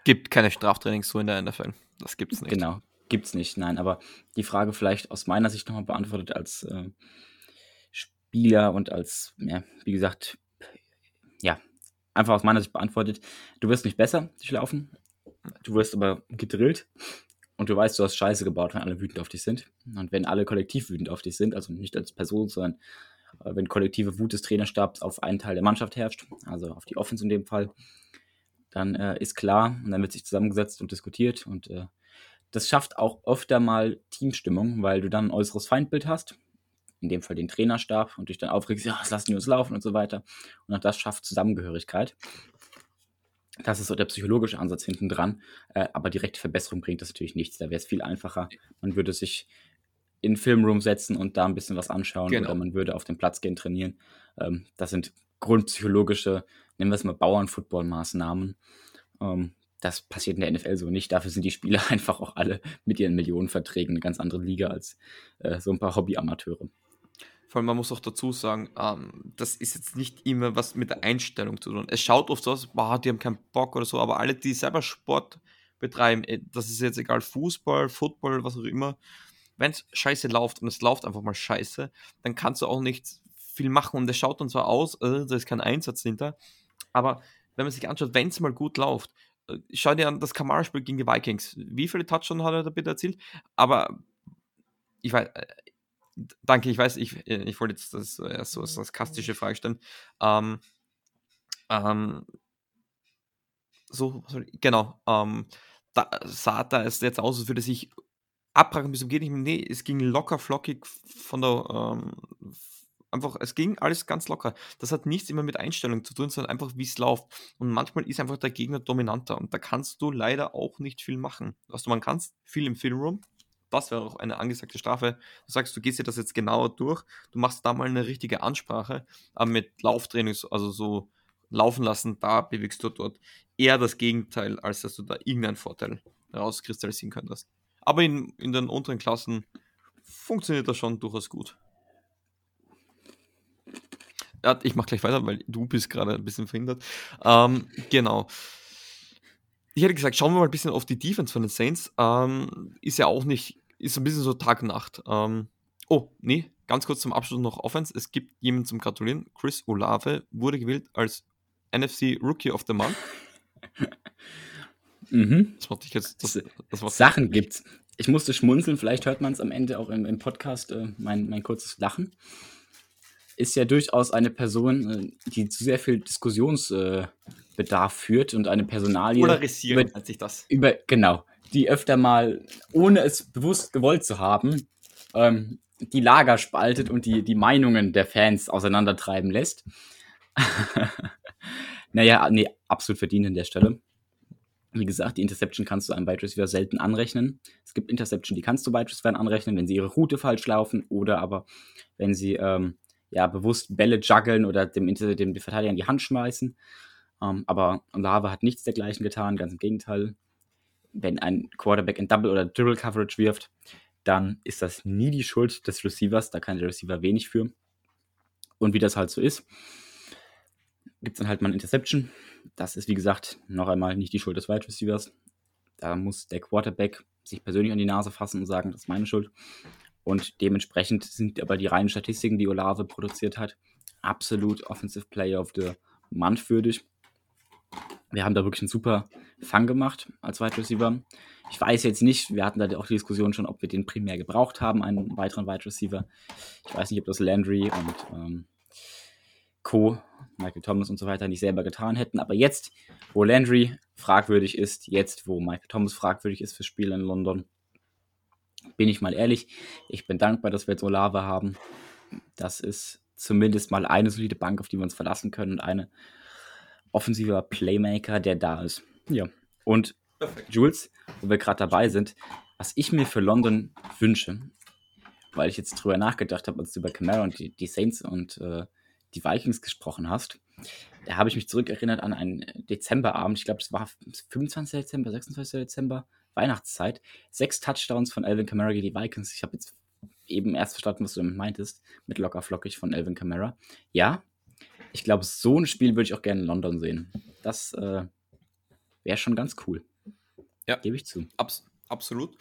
Gibt keine Straftrainings so in der NFL. Das gibt es nicht. Genau, gibt es nicht, nein. Aber die Frage vielleicht aus meiner Sicht nochmal beantwortet als äh, Spieler und als, ja, wie gesagt, ja, einfach aus meiner Sicht beantwortet. Du wirst nicht besser durchlaufen, du wirst aber gedrillt und du weißt, du hast Scheiße gebaut, wenn alle wütend auf dich sind. Und wenn alle kollektiv wütend auf dich sind, also nicht als Person, sondern äh, wenn kollektive Wut des Trainerstabs auf einen Teil der Mannschaft herrscht, also auf die Offense in dem Fall, dann äh, ist klar und dann wird sich zusammengesetzt und diskutiert und äh, das schafft auch öfter mal Teamstimmung, weil du dann ein äußeres Feindbild hast, in dem Fall den Trainerstab und dich dann aufregst, ja, lassen die uns laufen und so weiter. Und auch das schafft Zusammengehörigkeit. Das ist so der psychologische Ansatz hinten dran. Äh, aber direkte Verbesserung bringt das natürlich nichts. Da wäre es viel einfacher. Man würde sich in den Filmroom setzen und da ein bisschen was anschauen genau. oder man würde auf den Platz gehen, trainieren. Ähm, das sind grundpsychologische, nennen wir es mal Bauernfootball-Maßnahmen. Ähm, das passiert in der NFL so nicht. Dafür sind die Spieler [LAUGHS] einfach auch alle mit ihren Millionenverträgen eine ganz andere Liga als äh, so ein paar Hobby-Amateure. Vor allem, man muss auch dazu sagen, ähm, das ist jetzt nicht immer was mit der Einstellung zu tun. Es schaut oft so aus, boah, die haben keinen Bock oder so, aber alle, die selber Sport betreiben, äh, das ist jetzt egal, Fußball, Football, was auch immer, wenn es scheiße läuft und es läuft einfach mal scheiße, dann kannst du auch nicht viel machen und es schaut dann zwar aus, äh, da ist kein Einsatz hinter, aber wenn man sich anschaut, wenn es mal gut läuft, äh, schau dir an das Kamara-Spiel gegen die Vikings. Wie viele Touchdowns hat er da bitte erzielt? Aber ich weiß, äh, danke, ich weiß, ich, äh, ich wollte jetzt das äh, so als sarkastische Frage stellen. Ähm, ähm, so, genau, ähm, da sah da es jetzt aus, als würde sich abbrachen bis zum geht nicht mehr. Nee, es ging locker flockig von der, ähm, einfach, es ging alles ganz locker. Das hat nichts immer mit Einstellung zu tun, sondern einfach, wie es läuft. Und manchmal ist einfach der Gegner dominanter und da kannst du leider auch nicht viel machen. Was du man kannst, viel im Filmroom, das wäre auch eine angesagte Strafe. Du sagst, du gehst dir das jetzt genauer durch, du machst da mal eine richtige Ansprache, aber mit Lauftraining, also so laufen lassen, da bewegst du dort eher das Gegenteil, als dass du da irgendeinen Vorteil rauskristallisieren könntest. Aber in, in den unteren Klassen funktioniert das schon durchaus gut. Ich mache gleich weiter, weil du bist gerade ein bisschen verhindert. Ähm, genau ich hätte gesagt, schauen wir mal ein bisschen auf die Defense von den Saints. Ähm, ist ja auch nicht, ist ein bisschen so Tag-Nacht. Ähm, oh, nee, ganz kurz zum Abschluss noch Offense. Es gibt jemanden zum Gratulieren. Chris Olave wurde gewählt als NFC Rookie of the Month. [LAUGHS] mhm. Das macht dich jetzt. Das, das Sachen gibt's. Ich musste schmunzeln, vielleicht hört man es am Ende auch im, im Podcast, äh, mein, mein kurzes Lachen. Ist ja durchaus eine Person, äh, die zu sehr viel Diskussions. Äh, führt und eine Personalie. Polarisieren über, sich das. Über, genau. Die öfter mal, ohne es bewusst gewollt zu haben, ähm, die Lager spaltet und die, die Meinungen der Fans auseinandertreiben lässt. [LAUGHS] naja, nee, absolut verdient an der Stelle. Wie gesagt, die Interception kannst du einem Wide Receiver selten anrechnen. Es gibt Interception, die kannst du Wide Receivern anrechnen, wenn sie ihre Route falsch laufen oder aber wenn sie ähm, ja, bewusst Bälle juggeln oder dem, dem Verteidiger in die Hand schmeißen. Um, ähm, aber Lava hat nichts dergleichen getan, ganz im Gegenteil. Wenn ein Quarterback in Double oder Dribble Coverage wirft, dann ist das nie die Schuld des Receivers, da kann der Receiver wenig für. Und wie das halt so ist, gibt es dann halt mal ein Interception. Das ist, wie gesagt, noch einmal nicht die Schuld des Wide Receivers. Da muss der Quarterback sich persönlich an die Nase fassen und sagen, das ist meine Schuld. Und dementsprechend sind aber die reinen Statistiken, die Olave produziert hat, absolut Offensive Player of the Month würdig wir haben da wirklich einen super Fang gemacht als Wide Receiver. Ich weiß jetzt nicht, wir hatten da auch die Diskussion schon, ob wir den primär gebraucht haben, einen weiteren Wide Receiver. Ich weiß nicht, ob das Landry und ähm, Co., Michael Thomas und so weiter nicht selber getan hätten. Aber jetzt, wo Landry fragwürdig ist, jetzt, wo Michael Thomas fragwürdig ist fürs Spiel in London, bin ich mal ehrlich, ich bin dankbar, dass wir jetzt Olave haben. Das ist zumindest mal eine solide Bank, auf die wir uns verlassen können und eine, offensiver Playmaker, der da ist. Ja. Und Perfekt. Jules, wo wir gerade dabei sind, was ich mir für London wünsche, weil ich jetzt drüber nachgedacht habe, als du über Camara und die, die Saints und äh, die Vikings gesprochen hast, da habe ich mich zurückerinnert an einen Dezemberabend, ich glaube, es war 25. Dezember, 26. Dezember, Weihnachtszeit. Sechs Touchdowns von Alvin Kamara gegen die Vikings. Ich habe jetzt eben erst verstanden, was du damit meintest, mit locker flockig von Elvin Kamara. Ja, ich glaube, so ein Spiel würde ich auch gerne in London sehen. Das äh, wäre schon ganz cool. Ja. Gebe ich zu. Abs absolut.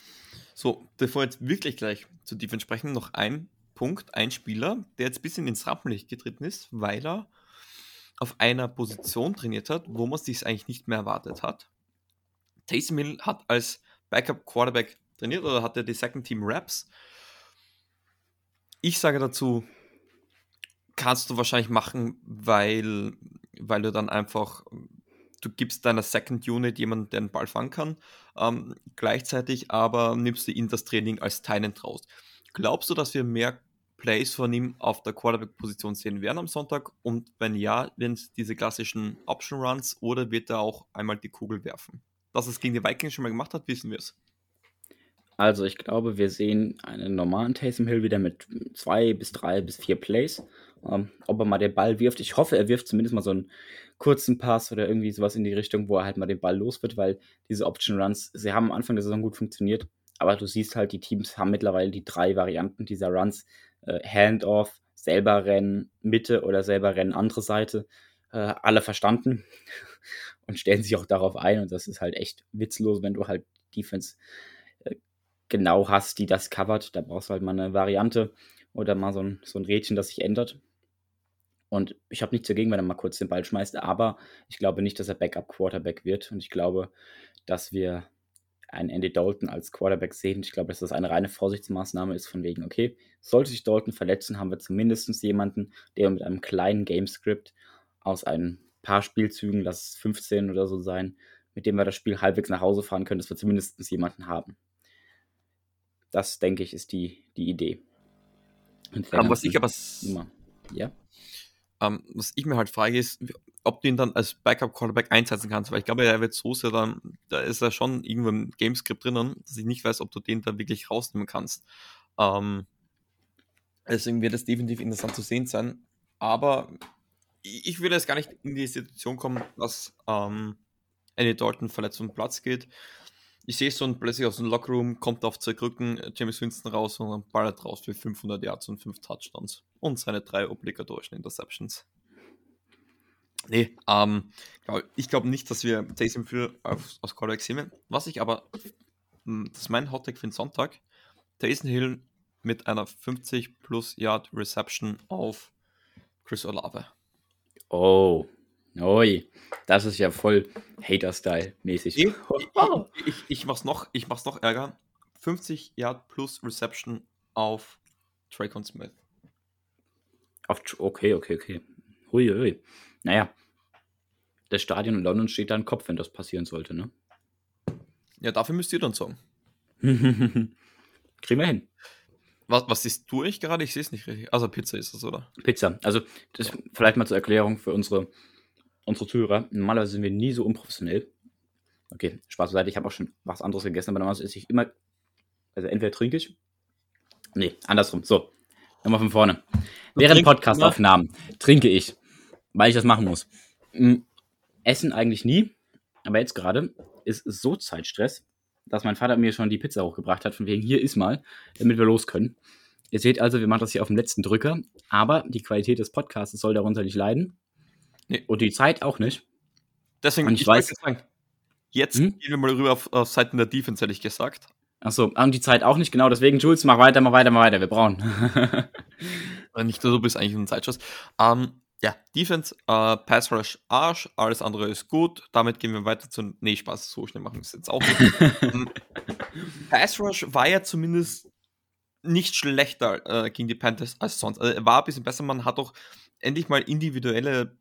So, bevor jetzt wirklich gleich zu Defense sprechen, noch ein Punkt, ein Spieler, der jetzt ein bisschen ins Rampenlicht getreten ist, weil er auf einer Position trainiert hat, wo man sich eigentlich nicht mehr erwartet hat. Taysom Hill hat als Backup Quarterback trainiert oder hatte die Second Team Raps. Ich sage dazu, kannst du wahrscheinlich machen, weil, weil du dann einfach, du gibst deiner Second Unit jemanden, der den Ball fangen kann. Ähm, gleichzeitig aber nimmst du ihn das Training als Teinend raus. Glaubst du, dass wir mehr Plays von ihm auf der Quarterback-Position sehen werden am Sonntag? Und wenn ja, werden es diese klassischen Option Runs oder wird er auch einmal die Kugel werfen? Dass es gegen die Vikings schon mal gemacht hat, wissen wir es. Also ich glaube, wir sehen einen normalen Taysom Hill wieder mit zwei bis drei bis vier Plays. Ähm, ob er mal den Ball wirft. Ich hoffe, er wirft zumindest mal so einen kurzen Pass oder irgendwie sowas in die Richtung, wo er halt mal den Ball los wird, weil diese Option Runs, sie haben am Anfang der Saison gut funktioniert, aber du siehst halt, die Teams haben mittlerweile die drei Varianten dieser Runs. Äh, Handoff, selber rennen, Mitte oder selber rennen, andere Seite. Äh, alle verstanden und stellen sich auch darauf ein und das ist halt echt witzlos, wenn du halt Defense äh, genau hast, die das covert. Da brauchst du halt mal eine Variante oder mal so ein, so ein Rädchen, das sich ändert. Und ich habe nichts dagegen, wenn er mal kurz den Ball schmeißt, aber ich glaube nicht, dass er Backup-Quarterback wird. Und ich glaube, dass wir einen Andy Dalton als Quarterback sehen. Ich glaube, dass das eine reine Vorsichtsmaßnahme ist, von wegen, okay, sollte sich Dalton verletzen, haben wir zumindest jemanden, der mit einem kleinen Gamescript aus ein paar Spielzügen, lass es 15 oder so sein, mit dem wir das Spiel halbwegs nach Hause fahren können, dass wir zumindest jemanden haben. Das, denke ich, ist die, die Idee. Um, ähm, was ich aber. Ja. Um, ähm, was ich mir halt frage, ist, ob du ihn dann als Backup-Quarterback einsetzen kannst, weil ich glaube, er wird so sehr dann, da ist er schon irgendwo im Gamescript drinnen, dass ich nicht weiß, ob du den da wirklich rausnehmen kannst. Um, ähm, deswegen wird es definitiv interessant zu sehen sein. Aber ich würde jetzt gar nicht in die Situation kommen, dass ähm, Dalton verletzt vom Platz geht ich sehe so ein plötzlich aus dem Lockerroom, kommt auf zwei Krücken, James Winston raus und dann ballert raus für 500 Yards und 5 Touchdowns. Und seine drei obligatorischen Interceptions. Nee, ähm, ich glaube nicht, dass wir Taysom für aus Quarterback sehen. Was ich aber, hm, das ist mein Hottag für den Sonntag, Taysom Hill mit einer 50 plus Yard Reception auf Chris Olave. Oh, Oi, das ist ja voll Hater-Style-mäßig. [LAUGHS] Ich, ich, ich, mach's noch, ich mach's noch ärger. 50 Yard plus Reception auf Traycon Smith. Auf, okay, okay, okay. Hui, hui. Naja, das Stadion in London steht da im Kopf, wenn das passieren sollte, ne? Ja, dafür müsst ihr dann sagen. [LAUGHS] Kriegen wir hin. Was, was ist du ich gerade? Ich sehe es nicht richtig. Also Pizza ist es, oder? Pizza. Also, das vielleicht mal zur Erklärung für unsere unsere Zuhörer, normalerweise sind wir nie so unprofessionell. Okay, Spaß beiseite, ich habe auch schon was anderes gegessen, aber normalerweise esse ich immer, also entweder trinke ich, nee, andersrum, so, nochmal von vorne. Während Podcastaufnahmen trinke ich, weil ich das machen muss. Hm, essen eigentlich nie, aber jetzt gerade ist so Zeitstress, dass mein Vater mir schon die Pizza hochgebracht hat, von wegen hier ist mal, damit wir los können. Ihr seht also, wir machen das hier auf dem letzten Drücker, aber die Qualität des Podcasts soll darunter nicht leiden. Nee. Und die Zeit auch nicht. Deswegen, und ich, ich weiß. Sagen, jetzt hm? gehen wir mal rüber auf, auf Seiten der Defense, hätte ich gesagt. Achso, und die Zeit auch nicht, genau. Deswegen, Jules, mach weiter, mach weiter, mach weiter. Wir brauchen. [LAUGHS] nicht du bist eigentlich ein Zeitschuss. Ähm, ja, Defense, äh, Pass Rush Arsch, alles andere ist gut. Damit gehen wir weiter zu. Nee, Spaß, so schnell machen wir es jetzt auch nicht. [LAUGHS] Ähm, Pass Rush war ja zumindest nicht schlechter äh, gegen die Panthers als sonst. Also, er war ein bisschen besser. Man hat auch endlich mal individuelle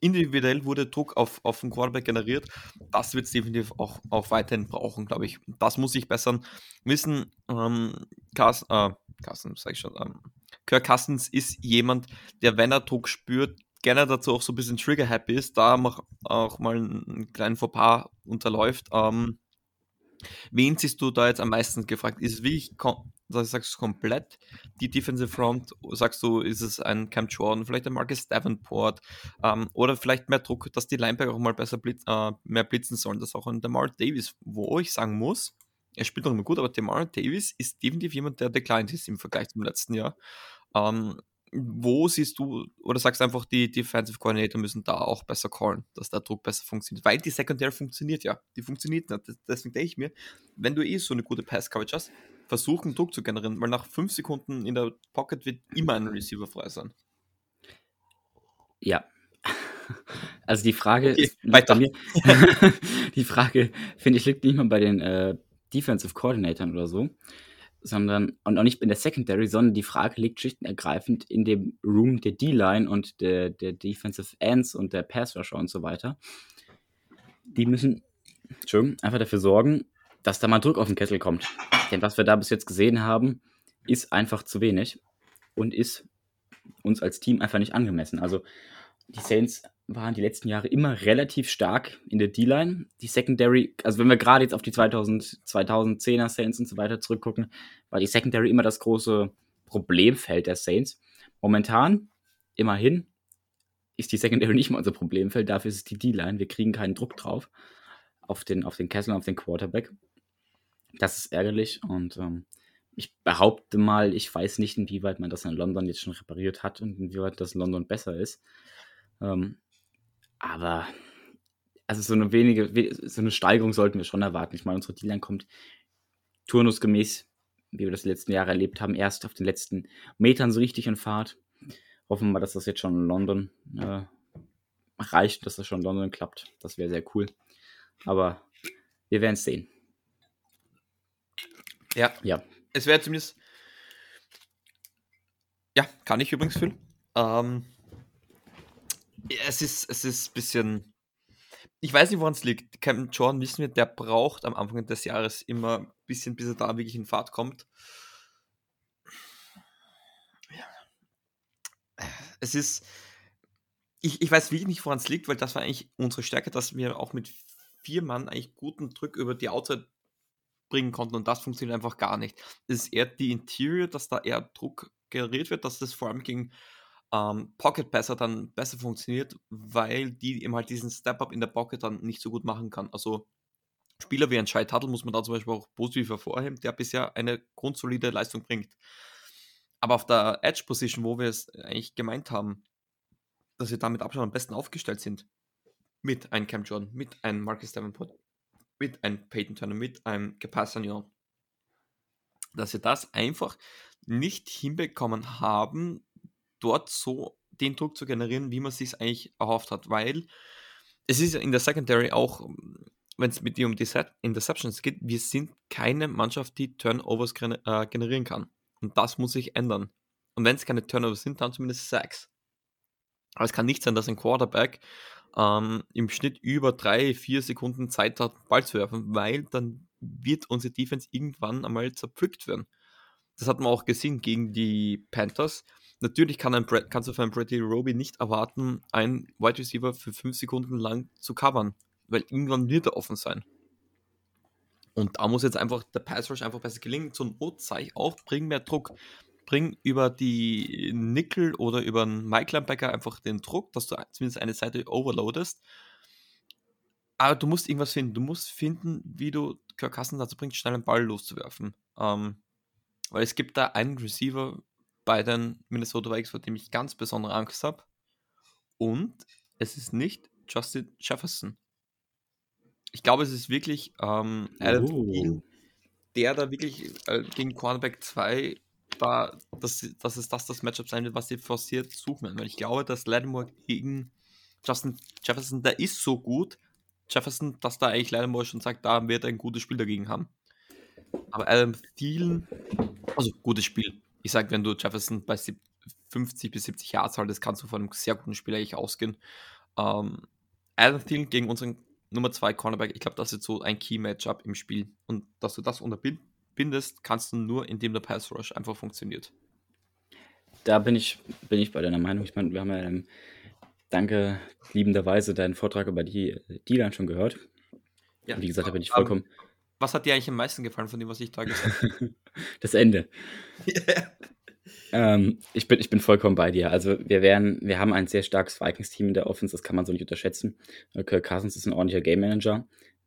individuell wurde Druck auf, auf den Quarterback generiert. Das wird es definitiv auch, auch weiterhin brauchen, glaube ich. Das muss sich bessern. Wissen, ähm, Carsten, äh, Carsten, sag ich schon, ähm, Kirk Cousins ist jemand, der, wenn er Druck spürt, gerne dazu auch so ein bisschen trigger-happy ist, da auch mal einen kleinen Fauxpas unterläuft. Ähm, wen siehst du da jetzt am meisten gefragt? Ist es wirklich das sagst du komplett die Defensive Front, sagst du, ist es ein Cam Jordan, vielleicht ein Marcus Davenport ähm, oder vielleicht mehr Druck, dass die Linebacker auch mal besser blitz, äh, mehr blitzen sollen, das auch ein Demar Davis, wo ich sagen muss, er spielt noch immer gut, aber Demario Davis ist definitiv jemand, der declined ist im Vergleich zum letzten Jahr. Ähm, wo siehst du, oder sagst du einfach, die Defensive Coordinator müssen da auch besser callen, dass der Druck besser funktioniert? Weil die Secondary funktioniert ja. Die funktioniert nicht. Deswegen denke ich mir, wenn du eh so eine gute Pass-Coverage hast, versuchen Druck zu generieren, weil nach fünf Sekunden in der Pocket wird immer ein Receiver frei sein. Ja. [LAUGHS] Also die Frage okay, ist bei mir. [LAUGHS] [LAUGHS] die Frage, finde ich, liegt nicht mal bei den äh, Defensive Coordinatoren oder so, sondern und auch nicht in der Secondary, sondern die Frage liegt schlicht und ergreifend in dem Room der D-Line und der, der Defensive Ends und der Pass Rusher und so weiter. Die müssen Entschuldigung, einfach dafür sorgen, dass da mal Druck auf den Kessel kommt. Denn was wir da bis jetzt gesehen haben, ist einfach zu wenig und ist uns als Team einfach nicht angemessen. Also die Saints waren die letzten Jahre immer relativ stark in der D-Line. Die Secondary, also wenn wir gerade jetzt auf die 2000, 2010er Saints und so weiter zurückgucken, war die Secondary immer das große Problemfeld der Saints. Momentan, immerhin, ist die Secondary [LAUGHS] nicht mal unser Problemfeld, dafür ist es die D-Line. Wir kriegen keinen Druck drauf auf den, auf den Kessel und auf den Quarterback. Das ist ärgerlich und ähm, ich behaupte mal, ich weiß nicht, inwieweit man das in London jetzt schon repariert hat und inwieweit das in London besser ist. Ähm, aber also so eine wenige, so eine Steigerung sollten wir schon erwarten. Ich meine, unsere D-Line kommt turnusgemäß, wie wir das die letzten Jahre erlebt haben, erst auf den letzten Metern so richtig in Fahrt. Hoffen wir, dass das jetzt schon in London äh, reicht, dass das schon in London klappt. Das wäre sehr cool. Aber wir werden es sehen. Ja. Ja. Es wäre zumindest. Ja, kann ich übrigens fühlen. Ähm, es ist, es ist ein bisschen. Ich weiß nicht, woran es liegt. Cam Jordan wissen wir, der braucht am Anfang des Jahres immer ein bisschen, bis er da wirklich in Fahrt kommt. Es ist. Ich, ich weiß wirklich nicht, woran es liegt, weil das war eigentlich unsere Stärke, dass wir auch mit vier Mann eigentlich guten Druck über die Outside bringen konnten und das funktioniert einfach gar nicht. Es ist eher die Interior, dass da eher Druck generiert wird, dass das vor allem gegen ähm, Pocket Passer dann besser funktioniert, weil die eben halt diesen Step-Up in der Pocket dann nicht so gut machen kann. Also Spieler wie ein Shai Tuttle muss man da zum Beispiel auch positiv hervorheben, der bisher eine grundsolide Leistung bringt. Aber auf der Edge-Position, wo wir es eigentlich gemeint haben, dass wir damit Abstand am besten aufgestellt sind, mit einem Cam Jordan, mit einem Marcus Davenport, mit einem Peyton Turner, mit einem Capassignon, dass wir das einfach nicht hinbekommen haben, dort so den Druck zu generieren, wie man es sich eigentlich erhofft hat, weil es ist in der Secondary auch, wenn es mit dir um Interceptions geht, wir sind keine Mannschaft, die Turnovers äh, generieren kann. Und das muss sich ändern. Und wenn es keine Turnovers sind, dann zumindest Sacks. Aber es kann nicht sein, dass ein Quarterback ähm, im Schnitt über drei, vier Sekunden Zeit hat, Ball zu werfen, weil dann wird unsere Defense irgendwann einmal zerpflückt werden. Das hat man auch gesehen gegen die Panthers. Natürlich kann ein kannst du von Brady Roby nicht erwarten, einen Wide Receiver für fünf Sekunden lang zu covern, weil irgendwann wird er offen sein. Und da muss jetzt einfach der Pass Rush einfach besser gelingen. Zum Not zeige ich auch, bring mehr Druck bring über die Nickel oder über einen Mike Linebacker einfach den Druck, dass du zumindest eine Seite overloadest. Aber du musst irgendwas finden. Du musst finden, wie du Kirk Cousins dazu bringst, schnell einen Ball loszuwerfen. Ähm, weil es gibt da einen Receiver bei den Minnesota Vikings, vor dem ich ganz besondere Angst habe. Und es ist nicht Justin Jefferson. Ich glaube, es ist wirklich ähm, Adam oh. der da wirklich äh, gegen Cornerback 2 da, dass, dass es das das Matchup sein wird, was sie forciert suchen. Weil ich glaube, dass Lattimore gegen Justin Jefferson, der ist so gut, Jefferson, dass da eigentlich Lattimore schon sagt, da wird er ein gutes Spiel dagegen haben. Aber Adam Thielen, also gutes Spiel. Ich sage, wenn du Jefferson bei 50 bis 70 Yards haltest, kannst du von einem sehr guten Spiel eigentlich ausgehen. Ähm, Adam Thielen gegen unseren Nummer 2 Cornerback, ich glaube, das ist so ein Key-Matchup im Spiel. Und dass du das unterbinden bindest, kannst du nur, indem der Pass Rush einfach funktioniert. Da bin ich, bin ich bei deiner Meinung. Ich meine, wir haben ja ähm, danke liebenderweise deinen Vortrag über die D-Line schon gehört. Ja, wie gesagt, da bin ich vollkommen. Was hat dir eigentlich am meisten gefallen von dem, was ich da gesagt habe? [LAUGHS] das Ende. Yeah. [LAUGHS] Ähm, ich, bin, ich bin vollkommen bei dir. Also wir werden, wir haben ein sehr starkes Vikings-Team in der Offense, das kann man so nicht unterschätzen. Kirk Cousins ist ein ordentlicher Game Manager.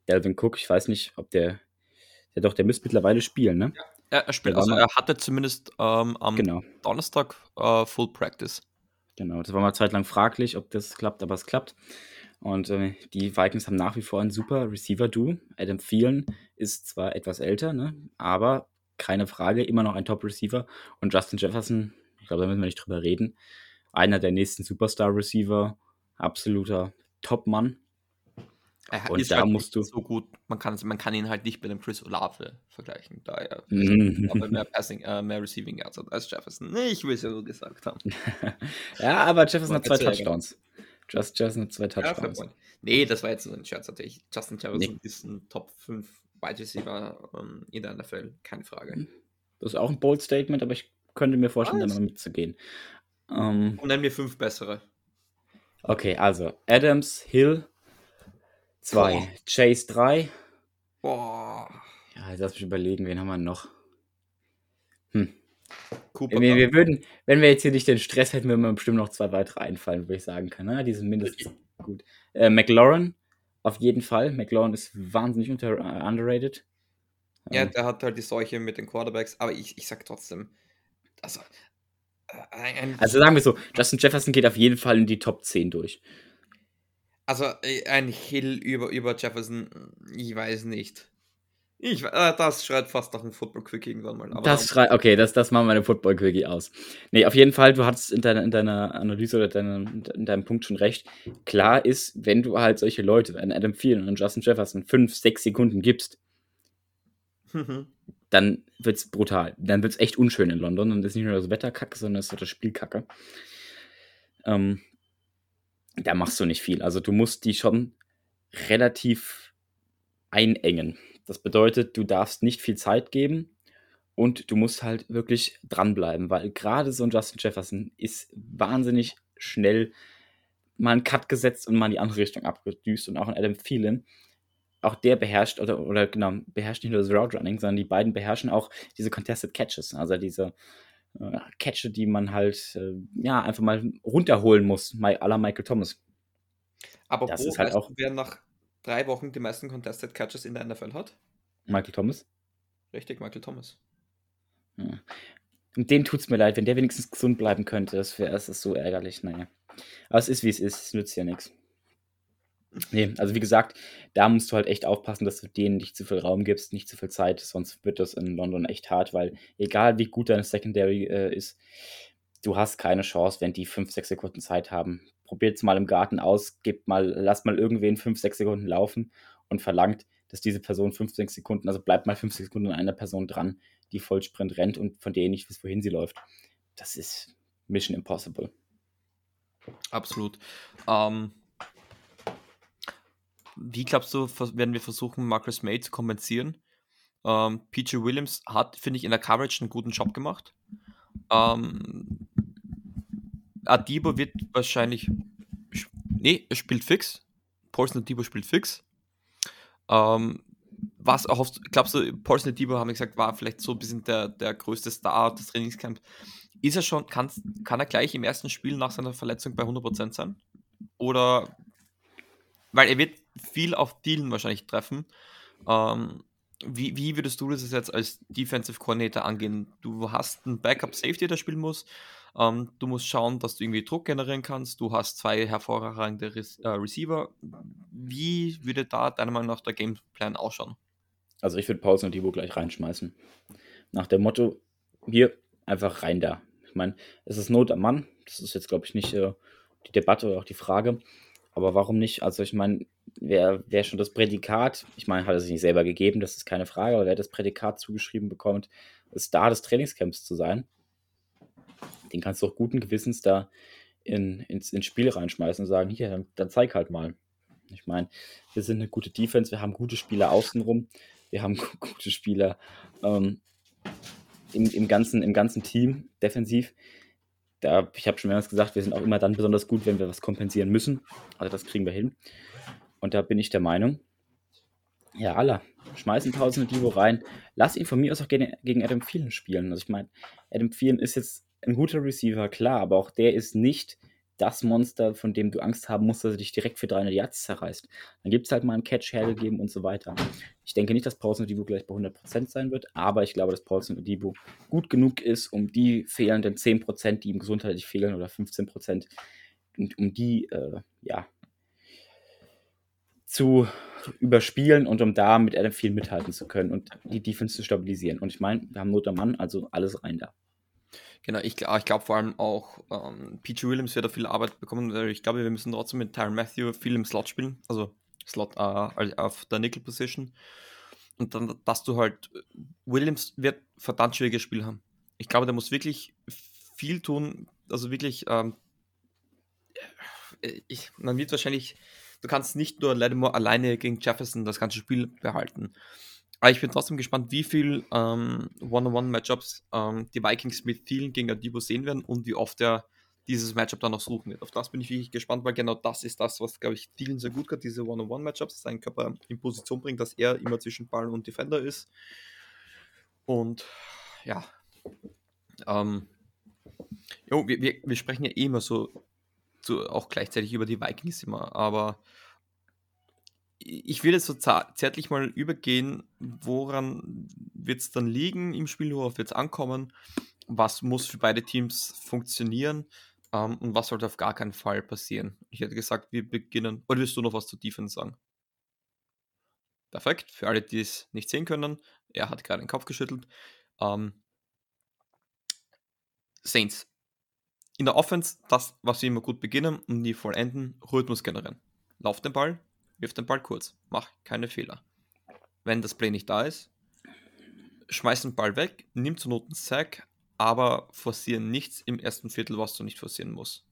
Delvin Cook, ich weiß nicht, ob der Ja, doch, der müsste mittlerweile spielen, ne? Ja, er spielt. Also er hatte zumindest ähm, am genau. Donnerstag äh, Full Practice. Genau, das war mal zeitlang fraglich, ob das klappt, aber es klappt. Und äh, die Vikings haben nach wie vor ein super Receiver-Duo. Adam Thielen ist zwar etwas älter, ne, aber keine Frage, immer noch ein Top-Receiver. Und Justin Jefferson, ich glaube, da müssen wir nicht drüber reden, einer der nächsten Superstar-Receiver, absoluter Top-Mann. Er und da halt musst du so gut, man kann, man kann ihn halt nicht mit dem Chris Olave vergleichen, da er [LAUGHS] mhm. mehr Passing, äh, mehr Receiving Yards hat als Jefferson. Nee, ich will es ja so gesagt haben. [LAUGHS] ja, aber Jefferson hat zwei Touchdowns. Just Jefferson hat zwei Touchdowns. Ja, nee, das war jetzt nur ein Scherz natürlich. Justin Jefferson nee. ist ein Top 5 Wide Receiver ähm, in der NFL, keine Frage. Hm. Das ist auch ein bold Statement, aber ich könnte mir vorstellen, da mal mitzugehen. Ähm, Und nenn mir fünf bessere. Okay, also Adams, Hill, 2. Chase 3. Boah. Ja, jetzt lass mich überlegen, wen haben wir noch? Hm. Cooper wir, wir würden, wenn wir jetzt hier nicht den Stress hätten, würden mir bestimmt noch zwei weitere einfallen, würde ich sagen können. Ne? Die sind mindestens gut. Äh, McLaurin, auf jeden Fall. McLaurin ist wahnsinnig unter, uh, underrated. Ja, ähm. der hat halt die Seuche mit den Quarterbacks, aber ich, ich sag trotzdem, also, äh, also sagen wir so, Justin Jefferson geht auf jeden Fall in die Top 10 durch. Also äh, ein Hill über, über Jefferson, ich weiß nicht. Ich, äh, das schreit fast nach einem Football-Quickie irgendwann mal. das schreit, okay, das, das machen wir eine Football-Quickie aus. Nee, auf jeden Fall, du hattest in deiner, in deiner Analyse oder deiner, in deinem Punkt schon recht. Klar ist, wenn du halt solche Leute, einen Adam Thielen und einen Justin Jefferson, fünf, sechs Sekunden gibst, mhm. [LAUGHS] dann wird's brutal. Dann wird's echt unschön in London. Und das ist nicht nur das Wetterkacke, sondern es ist das Spielkacke. Ähm, da machst du nicht viel. Also du musst die schon relativ einengen. Das bedeutet, du darfst nicht viel Zeit geben und du musst halt wirklich dranbleiben, weil gerade so ein Justin Jefferson ist wahnsinnig schnell mal einen Cut gesetzt und mal in die andere Richtung abgedüst und auch ein Adam Thielen, auch der beherrscht oder, oder genau, beherrscht nicht nur das Route Running, sondern die beiden beherrschen auch diese Contested Catches, also diese äh, Catche, die man halt äh, ja einfach mal runterholen muss, à la Michael Thomas. Aber das wo ist halt auch, du, wer nach drei Wochen die meisten Contested Catches in der NFL hat? Michael Thomas. Richtig, Michael Thomas. Ja. Und dem tut es mir leid, wenn der wenigstens gesund bleiben könnte. Das wäre es so ärgerlich. Naja. Aber es ist, wie es ist. Es nützt ja nichts. Nee, also wie gesagt, da musst du halt echt aufpassen, dass du denen nicht zu viel Raum gibst, nicht zu viel Zeit, sonst wird das in London echt hart, weil egal wie gut deine Secondary äh, ist, du hast keine Chance, wenn die 5, 6 Sekunden Zeit haben. Probiert es mal im Garten aus, gebt mal, lasst mal irgendwen 5, 6 Sekunden laufen und verlangt, dass diese Person 5, 6 Sekunden, also bleibt mal 5, 6 Sekunden an einer Person dran, die Vollsprint rennt und von der ihr nicht wisst, wohin sie läuft. Das ist Mission Impossible. Absolut. Ähm, wie glaubst du, werden wir versuchen, Marcus May zu kompensieren? Ähm, PJ Williams hat, finde ich, in der Coverage einen guten Job gemacht. Ähm, Adibo wird wahrscheinlich. Nee, er spielt fix. Paulson Adibo spielt fix. Ähm, was erhoffst glaubst du, Paulson Adibo, haben wir gesagt, war vielleicht so ein bisschen der, der größte Star des Trainingscamps. Ist er schon, kann, kann er gleich im ersten Spiel nach seiner Verletzung bei 100% sein? Oder weil er wird viel auf Dealen wahrscheinlich treffen. Ähm, wie, wie würdest du das jetzt als Defensive Coordinator angehen? Du hast einen Backup Safety, der spielen muss. Ähm, du musst schauen, dass du irgendwie Druck generieren kannst. Du hast zwei hervorragende Re äh, Receiver. Wie würde da deiner Meinung nach der Gameplan ausschauen? Also ich würde Pause und Divo gleich reinschmeißen. Nach dem Motto, hier einfach rein da. Ich meine, es ist Not am Mann. Das ist jetzt, glaube ich, nicht äh, die Debatte oder auch die Frage. Aber warum nicht? Also ich meine, wer, wer schon das Prädikat, ich meine, hat er sich nicht selber gegeben, das ist keine Frage, aber wer das Prädikat zugeschrieben bekommt, Star des Trainingscamps zu sein, den kannst du auch guten Gewissens da in, ins, ins Spiel reinschmeißen und sagen, hier, dann, dann zeig halt mal. Ich meine, wir sind eine gute Defense, wir haben gute Spieler außenrum, wir haben [LAUGHS] gute Spieler ähm, im, im, ganzen, im ganzen Team defensiv da, ich habe schon mehrmals gesagt, wir sind auch immer dann besonders gut, wenn wir was kompensieren müssen. Also das kriegen wir hin. Und da bin ich der Meinung, ja, Allah, schmeißen tausende Divo rein. Lass ihn von mir aus auch gegen, Adam Thielen spielen. Also ich meine, Adam Thielen ist jetzt ein guter Receiver, klar, aber auch der ist nicht das Monster, von dem du Angst haben musst, dass er dich direkt für 300 Yards zerreißt. Dann gibt es halt mal einen Catch hergegeben und so weiter. Ich denke nicht, dass Paulson Odibo gleich bei 100% sein wird, aber ich glaube, dass Paulson Odibo gut genug ist, um die fehlenden 10%, die ihm gesundheitlich fehlen, oder 15%, um die, äh, ja, zu überspielen und um da mit Adam viel mithalten zu können und die Defense zu stabilisieren. Und ich meine, wir haben Not Mann, also alles rein da. Genau, ich, ich glaube vor allem auch, ähm, PG Williams wird da viel Arbeit bekommen, ich glaube, wir müssen trotzdem mit Tyron Matthew viel im Slot spielen, also Slot äh, auf der Nickel Position. Und dann, dass du halt, Williams wird verdammt schwieriges Spiel haben. Ich glaube, der muss wirklich viel tun, also wirklich, ähm, ich, man wird wahrscheinlich, du kannst nicht nur Lattimore alleine gegen Jefferson das ganze Spiel behalten. Aber ich bin trotzdem gespannt, wie viel ähm, One-on-One-Matchups ähm, die Vikings mit Thielen gegen Adibo sehen werden und wie oft er dieses Matchup dann noch suchen wird. Auf das bin ich wirklich gespannt, weil genau das ist das, was, glaube ich, Thielen sehr gut kann, diese One-on-One-Matchups, seinen Körper in Position bringt, dass er immer zwischen Ball und Defender ist. Und ja, ähm, jo, wir, wir, wir sprechen ja eh immer so, so auch gleichzeitig über die Vikings immer, aber ich will jetzt so zärtlich mal übergehen, woran wird es dann liegen im Spiel, worauf wird es ankommen, was muss für beide Teams funktionieren ähm, und was sollte auf gar keinen Fall passieren. Ich hätte gesagt, wir beginnen, oder willst du noch was zu Defense sagen? Perfekt, für alle, die es nicht sehen können, er hat gerade den Kopf geschüttelt. Ähm, Saints. In der Offense, das, was wir immer gut beginnen und nie vollenden, Rhythmus generieren. Lauf den Ball, wirf den Ball kurz, mach keine Fehler. Wenn das Play nicht da ist, schmeiß den Ball weg, nimm zur Not einen Sack, aber forcieren nichts im ersten Viertel, was du nicht forcieren musst.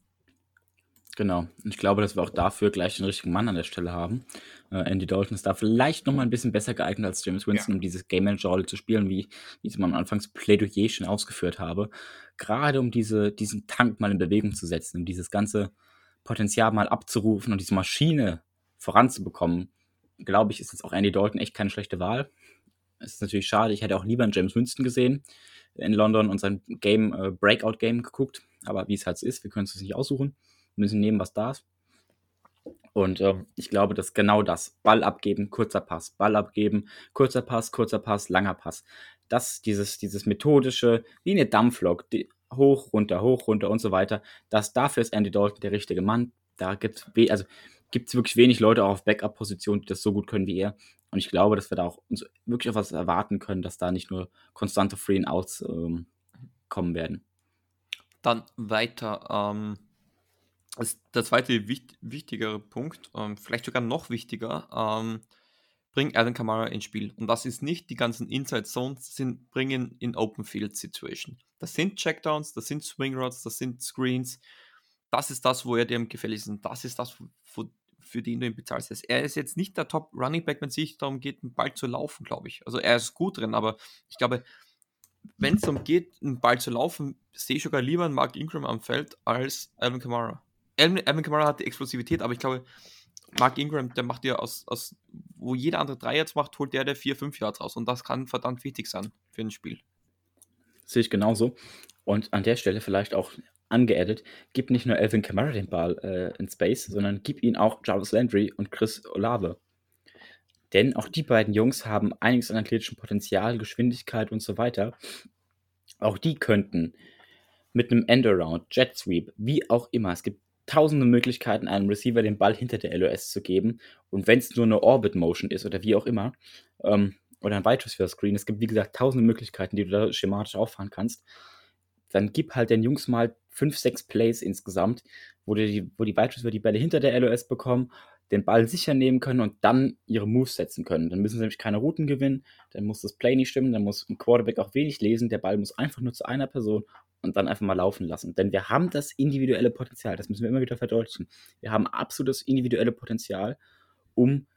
Genau. Und ich glaube, dass wir auch dafür gleich den richtigen Mann an der Stelle haben. Äh, Andy Dalton ist da vielleicht nochmal ein bisschen besser geeignet als James Winston, ja. um dieses Game Manager-Rolle zu spielen, wie, wie ich es am Anfangs Plädoyer schon ausgeführt habe. Gerade um diese, diesen Tank mal in Bewegung zu setzen, um dieses ganze Potenzial mal abzurufen und diese Maschine voranzubekommen, glaube ich, ist jetzt auch Andy Dalton echt keine schlechte Wahl. Es ist natürlich schade, ich hätte auch lieber einen James Winston gesehen in London und sein Game, äh, Breakout-Game geguckt, aber wie es halt ist, wir können es nicht aussuchen, müssen nehmen, was da ist. Und äh, ich glaube, dass genau das, Ball abgeben, kurzer Pass, Ball abgeben, kurzer Pass, kurzer Pass, langer Pass, das, dieses, dieses methodische, wie eine Dampflok, die, hoch, runter, hoch, runter und so weiter, das dafür ist Andy Dalton der richtige Mann. Da gibt es, also wirklich wenig Leute auch auf Backup-Positionen, die das so gut können wie er. Und ich glaube, dass wir da auch uns wirklich auf was erwarten können, dass da nicht nur konstante Free and Outs ähm, kommen werden. Dann weiter. Ähm, der zweite wicht, wichtigere Punkt, ähm, vielleicht sogar noch wichtiger, ähm, bring Alan Kamara ins Spiel. Und das ist nicht die ganzen Inside Zones, sind bringen in Open Field Situation. Das sind Checkdowns, das sind Swing Rods, das sind Screens. Das ist das, wo er dir am gefälligsten ist. Das ist das, wo, für den du ihn bezahlst. Er ist jetzt nicht der Top Running Back, wenn es sich darum geht, einen Ball zu laufen, glaube ich. Also er ist gut drin, aber ich glaube, wenn es darum geht, einen Ball zu laufen, sehe ich sogar lieber einen Mark Ingram am Feld als Alvin Kamara. Alvin, Alvin Kamara hat die Explosivität, aber ich glaube, Mark Ingram, der macht ja aus, aus wo jeder andere drei Yards macht, holt der der vier, fünf Yards raus. Und das kann verdammt wichtig sein für ein Spiel. Sehe ich genauso. Und an der Stelle vielleicht auch angeaddet, gib nicht nur Elvin Kamara den Ball äh, in Space, sondern gib ihn auch Jarvis Landry und Chris Olave. Denn auch die beiden Jungs haben einiges an athletischem Potenzial, Geschwindigkeit und so weiter. Auch die könnten mit einem Endaround, Jet Sweep, wie auch immer, es gibt tausende Möglichkeiten, einem Receiver den Ball hinter der LOS zu geben. Und wenn es nur eine Orbit Motion ist oder wie auch immer, ähm, oder ein Wide Screen, es gibt wie gesagt tausende Möglichkeiten, die du da schematisch auffahren kannst dann gib halt den Jungs mal fünf, sechs Plays insgesamt, wo die, wo die Wide die Bälle hinter der LOS bekommen, den Ball sicher nehmen können und dann ihre Moves setzen können. Dann müssen sie nämlich keine Routen gewinnen, dann muss das Play nicht stimmen, dann muss ein Quarterback auch wenig lesen, der Ball muss einfach nur zu einer Person und dann einfach mal laufen lassen. Denn wir haben das individuelle Potenzial, das müssen wir immer wieder verdeutlichen. Wir haben absolutes individuelle Potenzial, um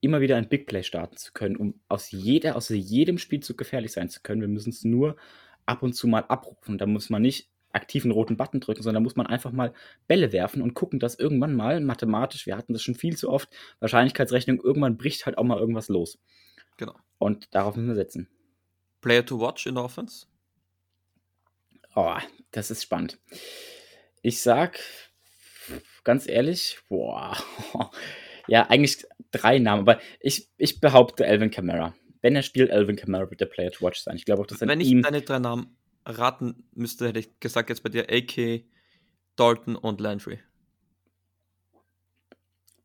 immer wieder ein Big Play starten zu können, um aus, jeder, aus jedem Spielzug gefährlich sein zu können. Wir müssen es nur ab und zu mal abrufen. Da muss man nicht aktiv einen roten Button drücken, sondern muss man einfach mal Bälle werfen und gucken, dass irgendwann mal mathematisch, wir hatten das schon viel zu oft, Wahrscheinlichkeitsrechnung, irgendwann bricht halt auch mal irgendwas los. Genau. Und darauf müssen wir setzen. Player to watch in der Offense? Oh, das ist spannend. Ich sag ganz ehrlich, boah. [LAUGHS] Ja, eigentlich drei Namen, aber ich, ich behaupte Alvin Kamara. Wenn er spielt, Alvin Kamara wird der Player to watch sein. Ich glaube auch, dass er Wenn ich ihm deine drei Namen raten müsste, hätte ich gesagt, jetzt bei dir AK, Dalton und Landry.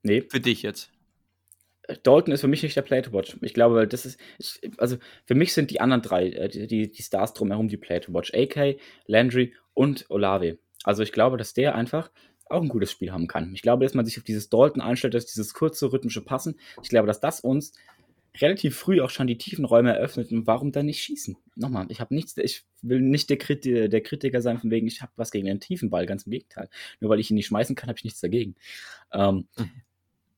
Nee, Für dich jetzt. Dalton ist für mich nicht der Play to Watch. Ich glaube, weil das ist, ich, also für mich sind die anderen drei, äh, die, die, Stars drumherum, die Play to Watch. AK, Landry und Olave. Also ich glaube, dass der einfach auch ein gutes Spiel haben kann. Ich glaube, dass man sich auf dieses Dalton einstellt, dass dieses kurze rhythmische Passen. Ich glaube, dass das uns relativ früh auch schon die tiefen Räume eröffnet und warum dann nicht schießen? Nochmal, ich habe nichts, ich will nicht der, Kriti der Kritiker sein, von wegen, ich habe was gegen den tiefen Ball, ganz im Gegenteil. Nur weil ich ihn nicht schmeißen kann, habe ich nichts dagegen. Ähm, Mhm.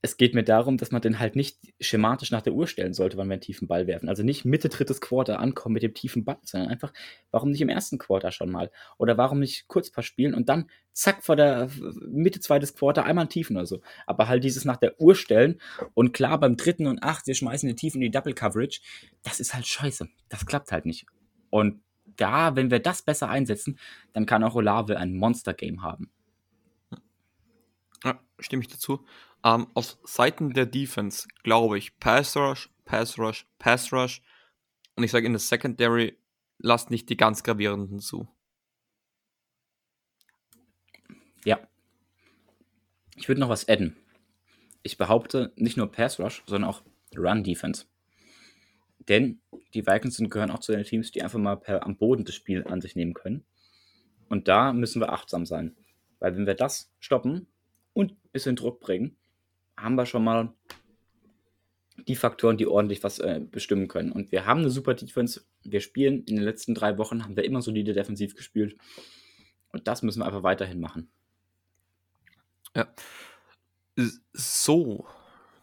Es geht mir darum, dass man den halt nicht schematisch nach der Uhr stellen sollte, wann wir einen tiefen Ball werfen. Also nicht Mitte drittes Quarter ankommen mit dem tiefen Ball, sondern einfach, warum nicht im ersten Quarter schon mal? Oder warum nicht Kurzpass spielen und dann zack vor der Mitte zweites Quarter einmal einen Tiefen oder so. Aber halt dieses nach der Uhr stellen und klar beim dritten und acht, wir schmeißen den Tiefen in die Double Coverage, das ist halt scheiße. Das klappt halt nicht. Und da, wenn wir das besser einsetzen, dann kann auch Olave ein Monster-Game haben. Ja, stimme ich dazu. Ähm, auf Seiten der Defense glaube ich Pass Rush, Pass Rush, Pass Rush. Und ich sage in der Secondary, lasst nicht die ganz gravierenden zu. Ja. Ich würde noch was adden. Ich behaupte nicht nur Pass Rush, sondern auch Run Defense. Denn die Vikings gehören auch zu den Teams, die einfach mal per, am Boden das Spiel an sich nehmen können. Und da müssen wir achtsam sein. Weil wenn wir das stoppen und ein bisschen Druck bringen, haben wir schon mal die Faktoren, die ordentlich was äh, bestimmen können. Und wir haben eine super Defense. Wir spielen in den letzten drei Wochen, haben wir immer solide defensiv gespielt. Und das müssen wir einfach weiterhin machen. Ja. So,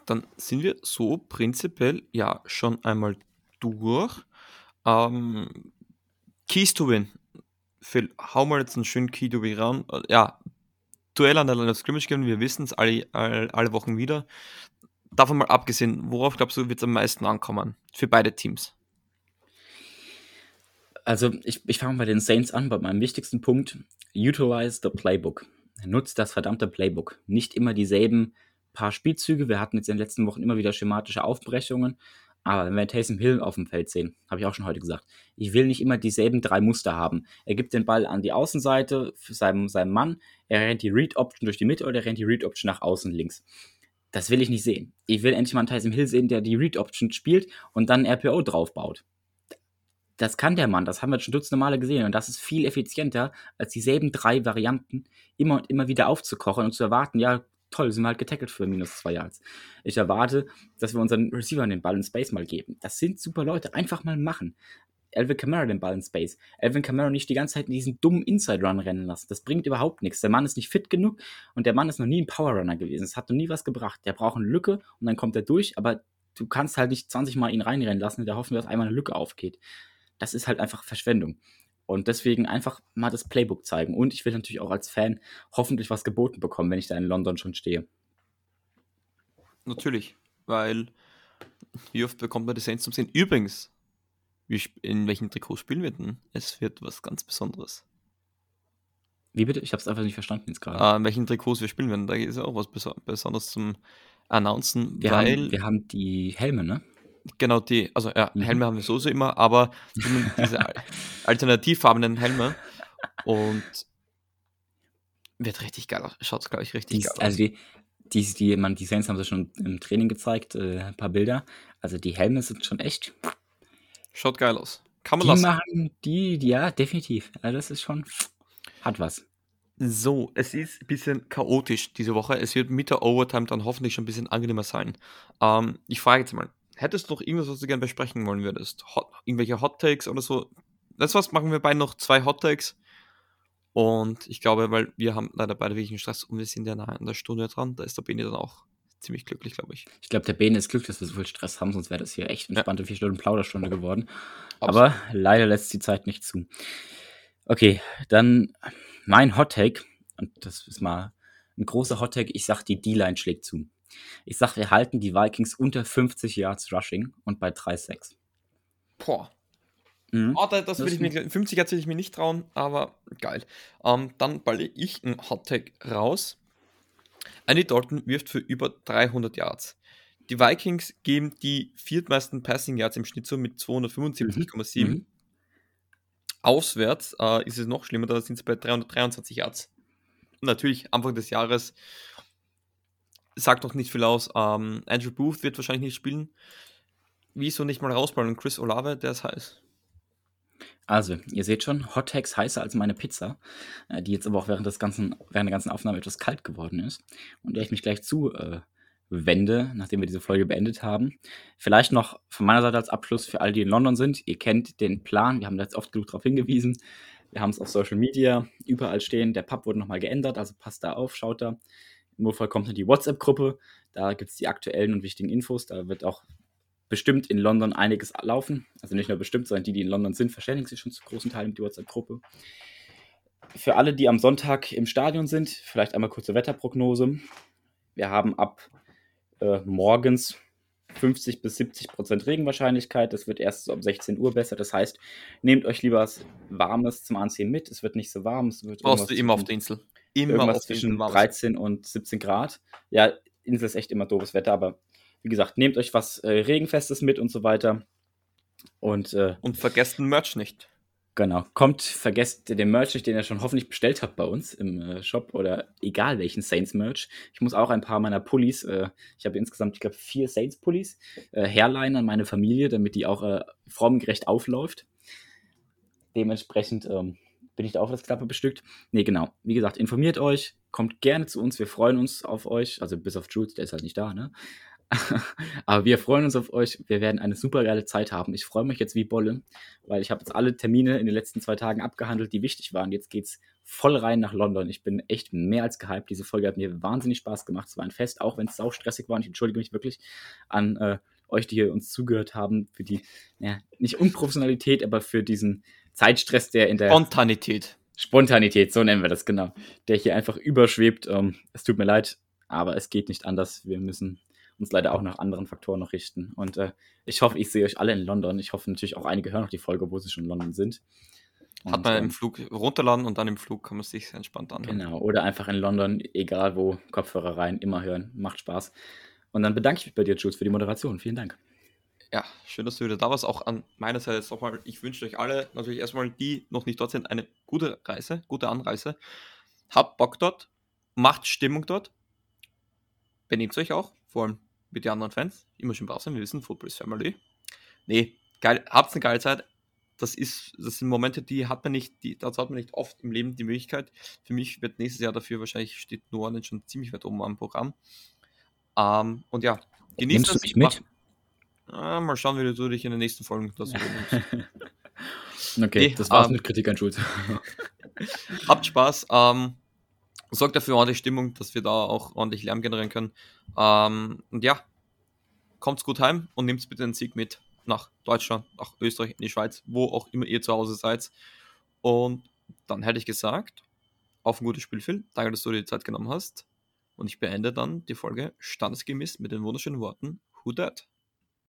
dann sind wir so prinzipiell ja schon einmal durch. Ähm, Keys to win. Phil, hau mal jetzt einen schönen Key to win ran. Äh, Ja, Duell an der Line of Scrimmage geben, wir wissen es alle, alle, alle Wochen wieder. Davon mal abgesehen, worauf glaubst du, wird es am meisten ankommen? Für beide Teams. Also, ich, ich fange bei den Saints an, bei meinem wichtigsten Punkt. Utilize the Playbook. Nutzt das verdammte Playbook. Nicht immer dieselben paar Spielzüge. Wir hatten jetzt in den letzten Wochen immer wieder schematische Aufbrechungen. Aber wenn wir Taysom Hill auf dem Feld sehen, habe ich auch schon heute gesagt, ich will nicht immer dieselben drei Muster haben. Er gibt den Ball an die Außenseite für seinem, seinem Mann, er rennt die Read-Option durch die Mitte oder er rennt die Read-Option nach außen links. Das will ich nicht sehen. Ich will endlich mal einen Tyson Hill sehen, der die Read-Option spielt und dann RPO draufbaut. Das kann der Mann, das haben wir schon dutzende Male gesehen und das ist viel effizienter, als dieselben drei Varianten immer und immer wieder aufzukochen und zu erwarten, ja, toll, sind wir halt getackelt für minus zwei Yards. Ich erwarte, dass wir unseren Receivern den Ball in Space mal geben. Das sind super Leute, einfach mal machen. Alvin Kamara den Ball in Space. Alvin Kamara nicht die ganze Zeit in diesen dummen Inside-Run rennen lassen. Das bringt überhaupt nichts. Der Mann ist nicht fit genug und der Mann ist noch nie ein Power-Runner gewesen. Es hat noch nie was gebracht. Der braucht eine Lücke und dann kommt er durch, aber du kannst halt nicht 20 Mal ihn reinrennen lassen und da hoffen wir, dass einmal eine Lücke aufgeht. Das ist halt einfach Verschwendung. Und deswegen einfach mal das Playbook zeigen. Und ich will natürlich auch als Fan hoffentlich was geboten bekommen, wenn ich da in London schon stehe. Natürlich, weil wie oft bekommt man die Saints zum Sehen? Übrigens, in welchen Trikots spielen wir denn? Es wird was ganz Besonderes. Wie bitte? Ich habe es einfach nicht verstanden jetzt gerade. Äh, in welchen Trikots wir spielen werden, da ist ja auch was Beso Besonderes zum Announcen, wir, weil haben, wir haben die Helme, ne? Genau die, also ja, Mhm. Helme haben wir sowieso immer, aber diese al- [LAUGHS] alternativfarbenen Helme und wird richtig geil aus. Schaut, glaube ich, richtig Die, geil aus. also die, die, die, man, die Saints haben sie schon im Training gezeigt, äh, ein paar Bilder. Also die Helme sind schon echt. Schaut geil aus. Kann man Die lassen. machen die, die, ja, definitiv. Also das ist schon, hat was. So, es ist ein bisschen chaotisch diese Woche. Es wird mit der Overtime dann hoffentlich schon ein bisschen angenehmer sein. Ähm, ich frage jetzt mal, hättest du noch irgendwas, was du gerne besprechen wollen würdest? Hot, irgendwelche Hot Takes oder so? Das was machen wir beide noch zwei Hot Takes. Und ich glaube, weil wir haben leider beide wirklich einen Stress und wir sind ja nahe an der Stunde dran, da ist der Beni dann auch ziemlich glücklich, glaube ich. Ich glaube, der Bene ist glücklich, dass wir so viel Stress haben, sonst wäre das hier echt entspannte vier Stunden Plauderstunde geworden. Absolut. Aber leider lässt die Zeit nicht zu. Okay, dann mein Hot Take, und das ist mal ein großer Hot Take, ich sag, die D-Line schlägt zu. Ich sag, wir halten die Vikings unter 50 Yards Rushing und bei 3-6. Boah. Mhm. Oh, da, das Das will ich mir, 50 Hertz will ich mir nicht trauen, aber geil. Ähm, dann balle ich einen Hot Take raus. Andy Dalton wirft für über 300 Yards. Die Vikings geben die viertmeisten Passing Yards im Schnitt zu mit 275,7. Mhm. Auswärts äh, ist es noch schlimmer, da sind es bei 323 Yards. Natürlich, Anfang des Jahres sagt noch nicht viel aus. Ähm, Andrew Booth wird wahrscheinlich nicht spielen. Wieso nicht mal rausballen? Chris Olave, der ist heiß. Also, ihr seht schon, Hot Takes heißer als meine Pizza, äh, die jetzt aber auch während, des ganzen, während der ganzen Aufnahme etwas kalt geworden ist und der ich mich gleich zu äh, wende, nachdem wir diese Folge beendet haben. Vielleicht noch von meiner Seite als Abschluss für all die in London sind. Ihr kennt den Plan, wir haben da jetzt oft genug darauf hingewiesen. Wir haben es auf Social Media überall stehen. Der Pub wurde nochmal geändert, also passt da auf, schaut da. Im Notfall kommt dann die WhatsApp-Gruppe. Da gibt es die aktuellen und wichtigen Infos. Da wird auch bestimmt in London einiges laufen. Also nicht nur bestimmt, sondern die, die in London sind, verständigen sich schon zu großen Teilen mit der WhatsApp-Gruppe. Für alle, die am Sonntag im Stadion sind, vielleicht einmal kurze Wetterprognose. Wir haben ab äh, morgens 50 bis 70 Prozent Regenwahrscheinlichkeit. Das wird erst so um 16 Uhr besser. Das heißt, nehmt euch lieber was Warmes zum Anziehen mit. Es wird nicht so warm. Es wird Brauchst du immer auf der Insel. Immer irgendwas zwischen 13 und 17 Grad. Ja, Insel ist echt immer doofes Wetter, aber wie gesagt, nehmt euch was äh, Regenfestes mit und so weiter. Und, äh, und vergesst den Merch nicht. Genau. Kommt, vergesst den Merch nicht, den ihr schon hoffentlich bestellt habt bei uns im äh, Shop oder egal welchen Saints-Merch. Ich muss auch ein paar meiner Pullis, äh, ich habe insgesamt, ich glaube, vier Saints-Pullis, äh, herleihen an meine Familie, damit die auch äh, formgerecht aufläuft. Dementsprechend ähm, bin ich da auch das Klappe bestückt. Nee, genau. Wie gesagt, informiert euch, kommt gerne zu uns, wir freuen uns auf euch. Also bis auf Jules, der ist halt nicht da, ne? [LAUGHS] Aber wir freuen uns auf euch. Wir werden eine super geile Zeit haben. Ich freue mich jetzt wie Bolle, weil ich habe jetzt alle Termine in den letzten zwei Tagen abgehandelt, die wichtig waren. Jetzt geht's voll rein nach London. Ich bin echt mehr als gehypt. Diese Folge hat mir wahnsinnig Spaß gemacht. Es war ein Fest, auch wenn es sau stressig war. Und ich entschuldige mich wirklich an äh, euch, die hier uns zugehört haben, für die, ja, nicht Unprofessionalität, aber für diesen Zeitstress, der in der Spontanität. Spontanität, so nennen wir das genau. Der hier einfach überschwebt. Ähm, es tut mir leid, aber es geht nicht anders. Wir müssen uns leider auch nach anderen Faktoren noch richten. Und äh, ich hoffe, ich sehe euch alle in London. Ich hoffe natürlich auch einige hören noch die Folge, wo sie schon in London sind. Und, Hat man im ähm, Flug runterladen und dann im Flug kann man sich entspannt anhören. Genau, oder einfach in London, egal wo, Kopfhörer rein, immer hören. Macht Spaß. Und dann bedanke ich mich bei dir, Jules, für die Moderation. Vielen Dank. Ja, schön, dass du wieder da warst. Auch an meiner Seite jetzt nochmal, ich wünsche euch alle, natürlich erstmal die noch nicht dort sind, eine gute Reise, gute Anreise. Habt Bock dort, macht Stimmung dort, benehmt euch auch, vor allem mit den anderen Fans. Immer schön brav sein, wir wissen, Football ist Family. Nee, geil, habt eine geile Zeit. Das, ist, das sind Momente, die hat man nicht, die, dazu hat man nicht oft im Leben die Möglichkeit. Für mich wird nächstes Jahr dafür wahrscheinlich steht New Orleans schon ziemlich weit oben am Programm. Ähm, und ja, genießt das. Mich mit? Ah, mal schauen, wie du dich in den nächsten Folgen das [LAUGHS] Okay, nee, das war's ähm, mit Kritik an Schulz. [LAUGHS] habt Spaß. Ähm, sorgt dafür ordentlich Stimmung, dass wir da auch ordentlich Lärm generieren können. Ähm, und ja, kommt's gut heim und nehmt bitte den Sieg mit nach Deutschland, nach Österreich, in die Schweiz, wo auch immer ihr zu Hause seid. Und dann hätte ich gesagt, auf ein gutes Spiel, Phil. Danke, dass du dir die Zeit genommen hast. Und ich beende dann die Folge standesgemäß mit den wunderschönen Worten Who Dat?